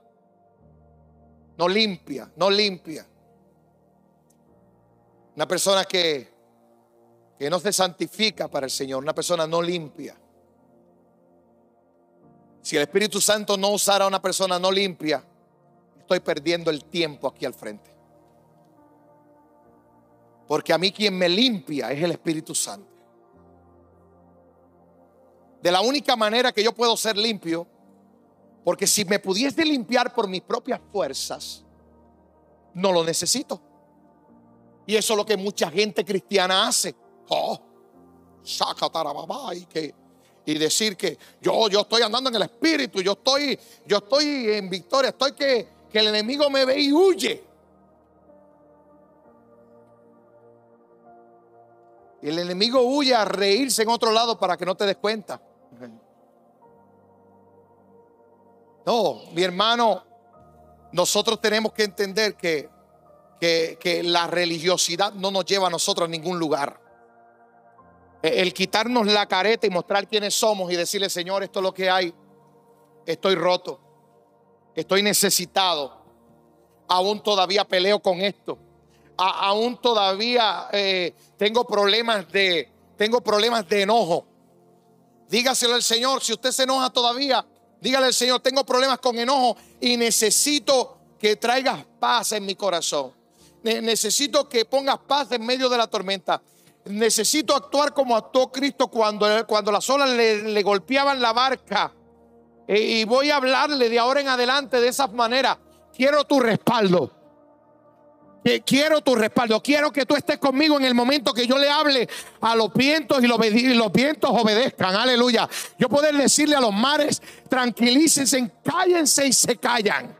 no limpia, no limpia. Una persona que que no se santifica para el Señor, una persona no limpia. Si el Espíritu Santo no usara a una persona no limpia, estoy perdiendo el tiempo aquí al frente. Porque a mí quien me limpia es el Espíritu Santo. De la única manera que yo puedo ser limpio, porque si me pudiese limpiar por mis propias fuerzas, no lo necesito. Y eso es lo que mucha gente cristiana hace. Oh, y que y decir que yo, yo estoy andando en el espíritu, yo estoy, yo estoy en victoria, estoy que, que el enemigo me ve y huye. Y el enemigo huye a reírse en otro lado para que no te des cuenta. No, mi hermano, nosotros tenemos que entender que, que, que la religiosidad no nos lleva a nosotros a ningún lugar. El quitarnos la careta y mostrar quiénes somos y decirle, Señor, esto es lo que hay. Estoy roto. Estoy necesitado. Aún todavía peleo con esto. aún todavía eh, tengo problemas de tengo problemas de enojo. Dígaselo al Señor. Si usted se enoja todavía, dígale al Señor, tengo problemas con enojo y necesito que traigas paz en mi corazón. Necesito que pongas paz en medio de la tormenta necesito actuar como actuó Cristo cuando, cuando las olas le, golpeaban la barca. E, y voy a hablarle de ahora en adelante de esa manera. Quiero tu respaldo. Quiero tu respaldo. Quiero que tú estés conmigo en el momento que yo le hable a los vientos y los, los vientos obedezcan. Aleluya. Yo poder decirle a los mares, tranquilícense, cállense y se callan.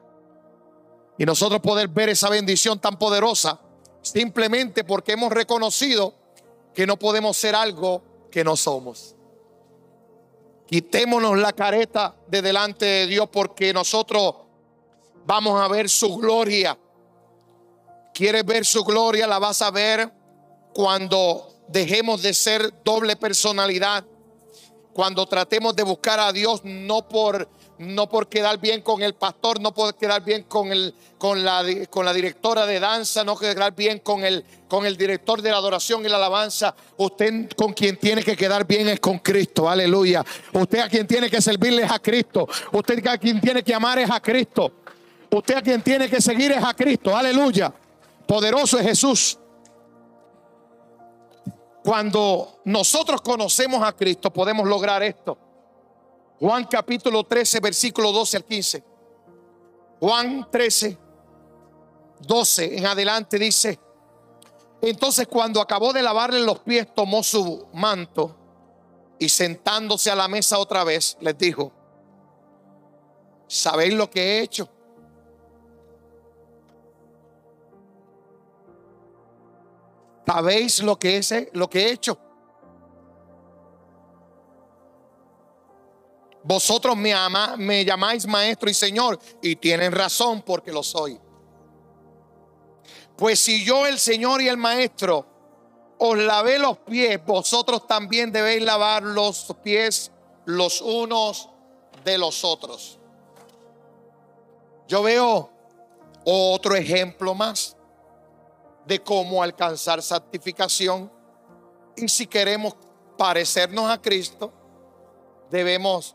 Y nosotros poder ver esa bendición tan poderosa simplemente porque hemos reconocido que no podemos ser algo que no somos. Quitémonos la careta de delante de Dios porque nosotros vamos a ver su gloria. ¿Quieres ver su gloria? La vas a ver cuando dejemos de ser doble personalidad. Cuando tratemos de buscar a Dios no por no por quedar bien con el pastor, no por quedar bien con, el, con, la, con la directora de danza, no quedar bien con el, con el director de la adoración y la alabanza. Usted con quien tiene que quedar bien es con Cristo, aleluya. Usted a quien tiene que servirle es a Cristo. Usted a quien tiene que amar es a Cristo. Usted a quien tiene que seguir es a Cristo, aleluya. Poderoso es Jesús. Cuando nosotros conocemos a Cristo podemos lograr esto. Juan capítulo 13, versículo 12 al 15. Juan 13, 12 en adelante dice, entonces cuando acabó de lavarle los pies, tomó su manto y sentándose a la mesa otra vez, les dijo, ¿sabéis lo que he hecho? ¿Sabéis lo que, es, lo que he hecho? Vosotros me, llamáis maestro y señor y tienen razón porque lo soy. Pues si yo el señor y el maestro os lavé los pies, vosotros también debéis lavar los pies los unos de los otros. Yo veo otro ejemplo más de cómo alcanzar santificación. Y si queremos parecernos a Cristo, debemos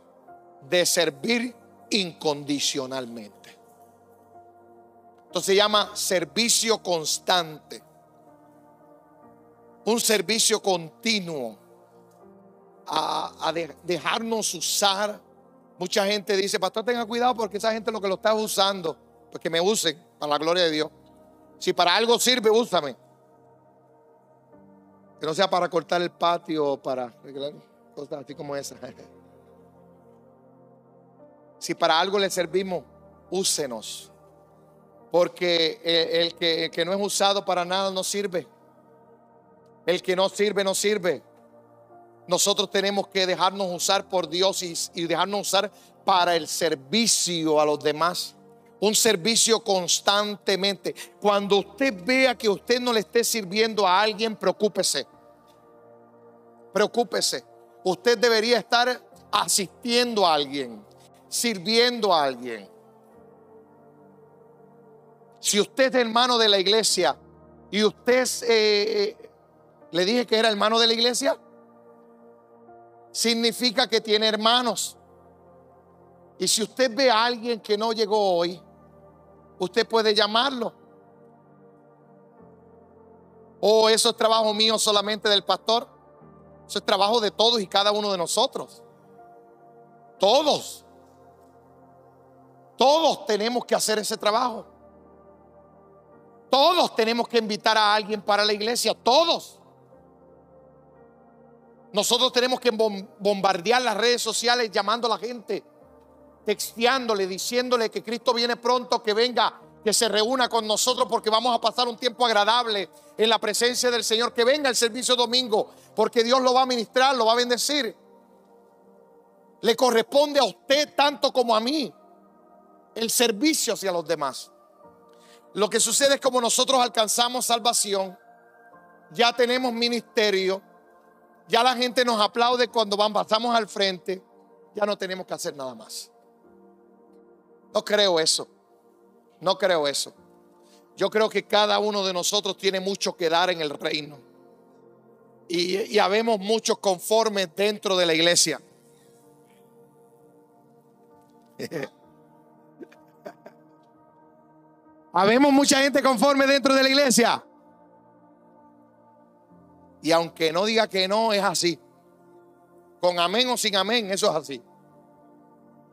de servir incondicionalmente. Esto se llama servicio constante. Un servicio continuo. A, dejarnos usar. Mucha gente dice, pastor, tenga cuidado porque esa gente lo que lo está usando, pues que me usen para la gloria de Dios. Si para algo sirve, úsame. Que no sea para cortar el patio o para cosas así como esa. Si para algo le servimos, úsenos. Porque el, que, no es usado para nada no sirve. El que no sirve, no sirve. Nosotros tenemos que dejarnos usar por Dios y, y dejarnos usar para el servicio a los demás un servicio constantemente. Cuando usted vea que usted no le esté sirviendo a alguien, preocúpese. Preocúpese. Usted debería estar asistiendo a alguien sirviendo a alguien. Si usted es hermano de la iglesia y usted eh, le dije que era hermano de la iglesia, significa que tiene hermanos. Y si usted ve a alguien que no llegó hoy, usted puede llamarlo. O oh, eso es trabajo mío solamente del pastor. Eso es trabajo de todos y cada uno de nosotros. Todos. Todos tenemos que hacer ese trabajo. Todos tenemos que invitar a alguien para la iglesia. Todos. Nosotros tenemos que bombardear las redes sociales llamando a la gente, texteándole, diciéndole que Cristo viene pronto, que venga, que se reúna con nosotros porque vamos a pasar un tiempo agradable en la presencia del Señor, que venga el servicio domingo, porque Dios lo va a ministrar, lo va a bendecir. Le corresponde a usted tanto como a mí el servicio hacia los demás. Lo que sucede es como nosotros alcanzamos salvación, ya tenemos ministerio, ya la gente nos aplaude cuando pasamos al frente, ya no tenemos que hacer nada más. No creo eso. No creo eso. Yo creo que cada uno de nosotros tiene mucho que dar en el reino. Y, y habemos muchos conformes dentro de la iglesia. Habemos mucha gente conforme dentro de la iglesia. Y aunque no diga que no, es así. Con amén o sin amén, eso es así.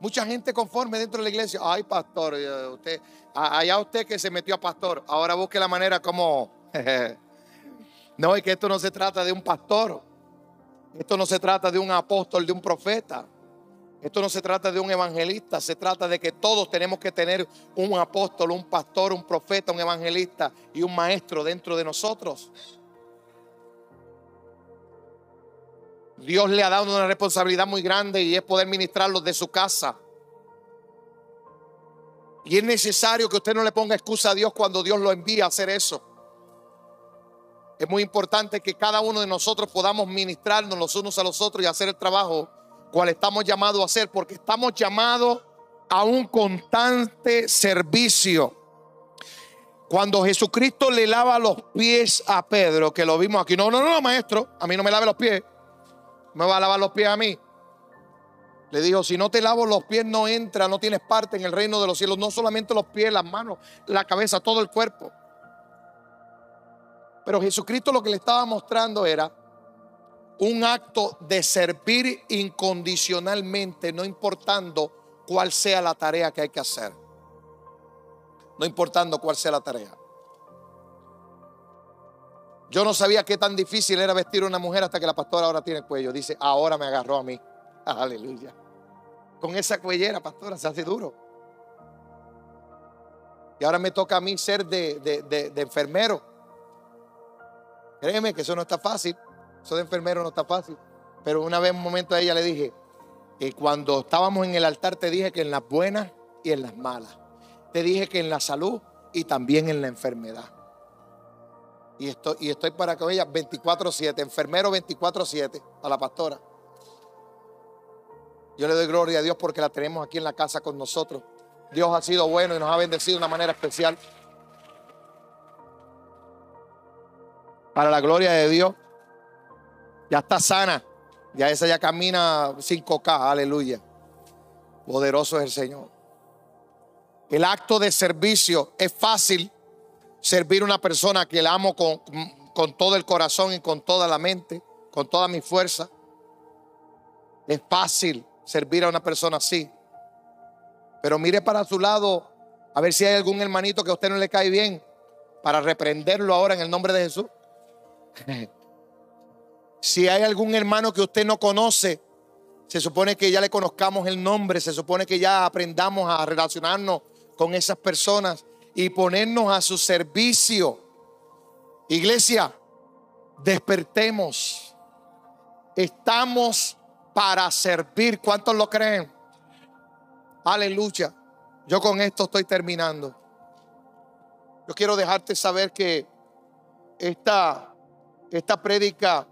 Mucha gente conforme dentro de la iglesia. Ay, pastor, eh, usted, allá usted que se metió a pastor. Ahora busque la manera como. no, es que esto no se trata de un pastor. Esto no se trata de un apóstol, de un profeta. Esto no se trata de un evangelista, se trata de que todos tenemos que tener un apóstol, un pastor, un profeta, un evangelista y un maestro dentro de nosotros. Dios le ha dado una responsabilidad muy grande y es poder ministrarlos de su casa. Y es necesario que usted no le ponga excusa a Dios cuando Dios lo envía a hacer eso. Es muy importante que cada uno de nosotros podamos ministrarnos los unos a los otros y hacer el trabajo cual estamos llamados a hacer, porque estamos llamados a un constante servicio. Cuando Jesucristo le lava los pies a Pedro, que lo vimos aquí, no, no, no, maestro, a mí no me lave los pies, me va a lavar los pies a mí. Le dijo, si no te lavo los pies no entra, no tienes parte en el reino de los cielos, no solamente los pies, las manos, la cabeza, todo el cuerpo. Pero Jesucristo lo que le estaba mostrando era un acto de servir incondicionalmente, no importando cuál sea la tarea que hay que hacer. No importando cuál sea la tarea. Yo no sabía qué tan difícil era vestir a una mujer hasta que la pastora ahora tiene cuello. Dice, ahora me agarró a mí. Aleluya. Con esa cuellera, pastora, se hace duro. Y ahora me toca a mí ser de, de enfermero. Créeme que eso no está fácil. Eso de enfermero no está fácil. Pero una vez, un momento a ella le dije, que cuando estábamos en el altar te dije que en las buenas y en las malas. Te dije que en la salud y también en la enfermedad. Y estoy, y estoy para con ella 24-7, enfermero 24-7 a la pastora. Yo le doy gloria a Dios porque la tenemos aquí en la casa con nosotros. Dios ha sido bueno y nos ha bendecido de una manera especial. Para la gloria de Dios. Ya está sana. Ya esa ya camina 5K. Aleluya. Poderoso es el Señor. El acto de servicio es fácil servir a una persona que la amo con, con todo el corazón y con toda la mente, con toda mi fuerza. Es fácil servir a una persona así. Pero mire para su lado a ver si hay algún hermanito que a usted no le cae bien para reprenderlo ahora en el nombre de Jesús. Si hay algún hermano que usted no conoce, se supone que ya le conozcamos el nombre, se supone que ya aprendamos a relacionarnos con esas personas y ponernos a su servicio. Iglesia, despertemos. Estamos para servir. ¿Cuántos lo creen? Aleluya. Yo con esto estoy terminando. Yo quiero dejarte saber que esta, esta prédica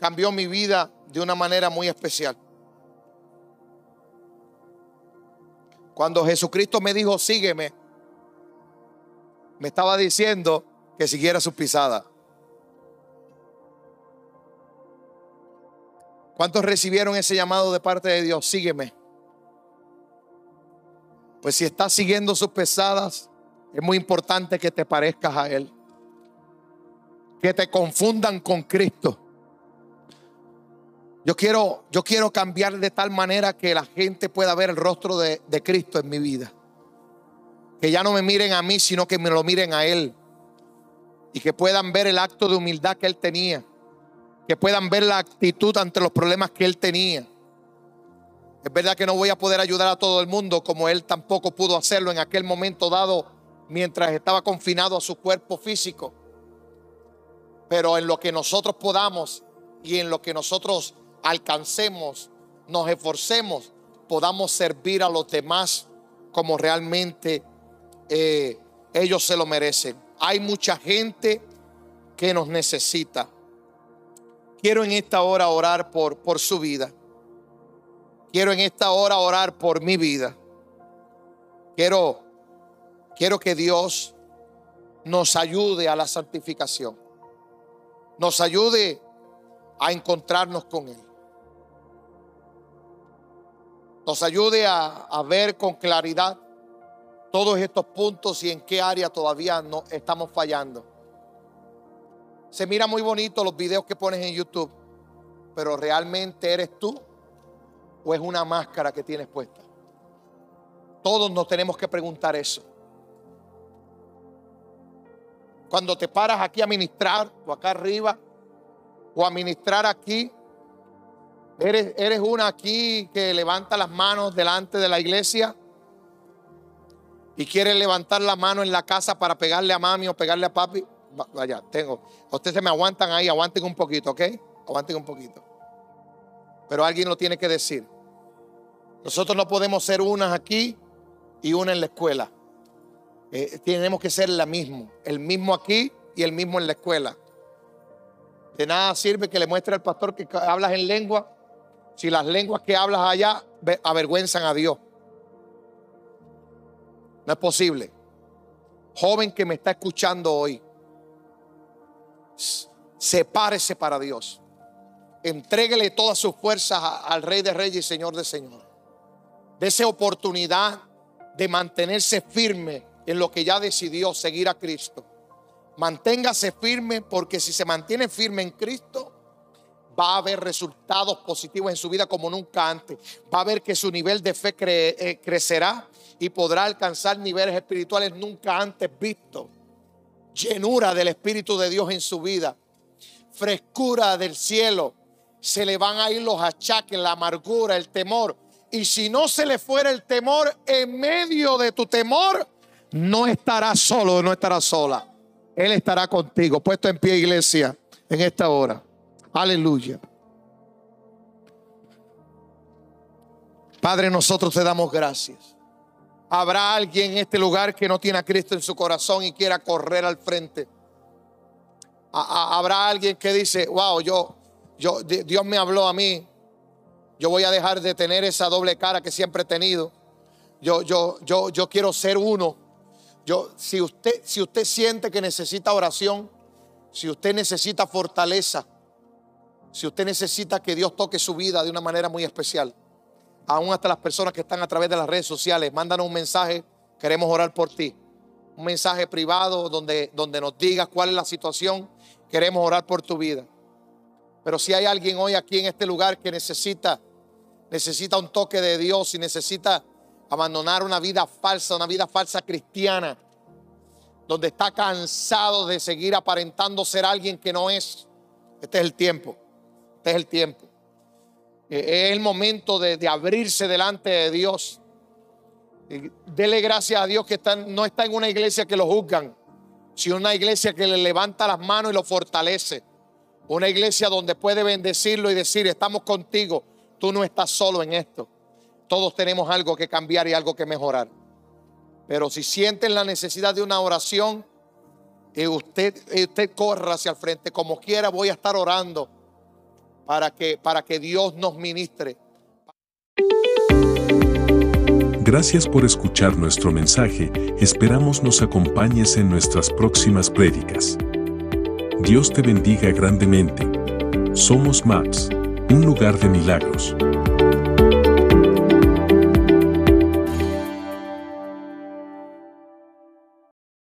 cambió mi vida de una manera muy especial. Cuando Jesucristo me dijo, sígueme, me estaba diciendo que siguiera su pisada. ¿Cuántos recibieron ese llamado de parte de Dios? Sígueme. Pues si estás siguiendo sus pesadas, es muy importante que te parezcas a Él. que te confundan con Cristo. Yo quiero, yo quiero cambiar de tal manera que la gente pueda ver el rostro de, de Cristo en mi vida. Que ya no me miren a mí, sino que me lo miren a Él. Y que puedan ver el acto de humildad que Él tenía. Que puedan ver la actitud ante los problemas que Él tenía. Es verdad que no voy a poder ayudar a todo el mundo como Él tampoco pudo hacerlo en aquel momento dado mientras estaba confinado a su cuerpo físico. Pero en lo que nosotros podamos y en lo que nosotros alcancemos, nos esforcemos, podamos servir a los demás como realmente eh, ellos se lo merecen. Hay mucha gente que nos necesita. Quiero en esta hora orar por, por su vida. Quiero en esta hora orar por mi vida. Quiero, quiero que Dios nos ayude a la santificación. Nos ayude a encontrarnos con Él. Nos ayude a, ver con claridad todos estos puntos y en qué área todavía no estamos fallando. Se mira muy bonito los videos que pones en YouTube, pero realmente eres tú o es una máscara que tienes puesta. Todos nos tenemos que preguntar eso. Cuando te paras aquí a ministrar o acá arriba o a ministrar aquí, eres, eres una aquí que levanta las manos delante de la iglesia y quiere levantar la mano en la casa para pegarle a mami o pegarle a papi, vaya, tengo. Ustedes se me aguantan ahí, aguanten un poquito, ¿ok? Aguanten un poquito. Pero alguien lo tiene que decir. Nosotros no podemos ser unas aquí y una en la escuela. Eh, tenemos que ser la misma. El mismo aquí y el mismo en la escuela. De nada sirve que le muestre al pastor que hablas en lengua si las lenguas que hablas allá avergüenzan a Dios. No es posible. Joven que me está escuchando hoy, sepárese para Dios. Entréguele todas sus fuerzas al Rey de Reyes y Señor de Señor. Dese oportunidad de mantenerse firme en lo que ya decidió seguir a Cristo. Manténgase firme porque si se mantiene firme en Cristo, va a haber resultados positivos en su vida como nunca antes. Va a ver que su nivel de fe eh, crecerá y podrá alcanzar niveles espirituales nunca antes vistos. Llenura del Espíritu de Dios en su vida. Frescura del cielo. Se le van a ir los achaques, la amargura, el temor. Y si no se le fuera el temor, en medio de tu temor, no estarás solo, no estarás sola. Él estará contigo. Puesto en pie, iglesia, en esta hora. Aleluya. Padre, nosotros te damos gracias. Habrá alguien en este lugar que no tiene a Cristo en su corazón y quiera correr al frente. Habrá alguien que dice, wow, yo, yo, Dios me habló a mí. Yo voy a dejar de tener esa doble cara que siempre he tenido. Yo, yo, yo, yo quiero ser uno. Yo, si usted, si usted siente que necesita oración, si usted necesita fortaleza, si usted necesita que Dios toque su vida de una manera muy especial, aún hasta las personas que están a través de las redes sociales, mándanos un mensaje, queremos orar por ti. Un mensaje privado donde, donde nos digas cuál es la situación, queremos orar por tu vida. Pero si hay alguien hoy aquí en este lugar que necesita, necesita un toque de Dios y necesita abandonar una vida falsa, una vida falsa cristiana, donde está cansado de seguir aparentando ser alguien que no es, este es el tiempo. Este es el tiempo. Eh, es el momento de, abrirse delante de Dios. Dele gracias a Dios que no está en una iglesia que lo juzgan, sino una iglesia que le levanta las manos y lo fortalece. Una iglesia donde puede bendecirlo y decir, estamos contigo, tú no estás solo en esto. Todos tenemos algo que cambiar y algo que mejorar. Pero si sienten la necesidad de una oración, eh, usted, eh, usted corra hacia el frente, como quiera, voy a estar orando para que, para que Dios nos ministre. Gracias por escuchar nuestro mensaje, esperamos nos acompañes en nuestras próximas prédicas. Dios te bendiga grandemente. Somos Maps, un lugar de milagros.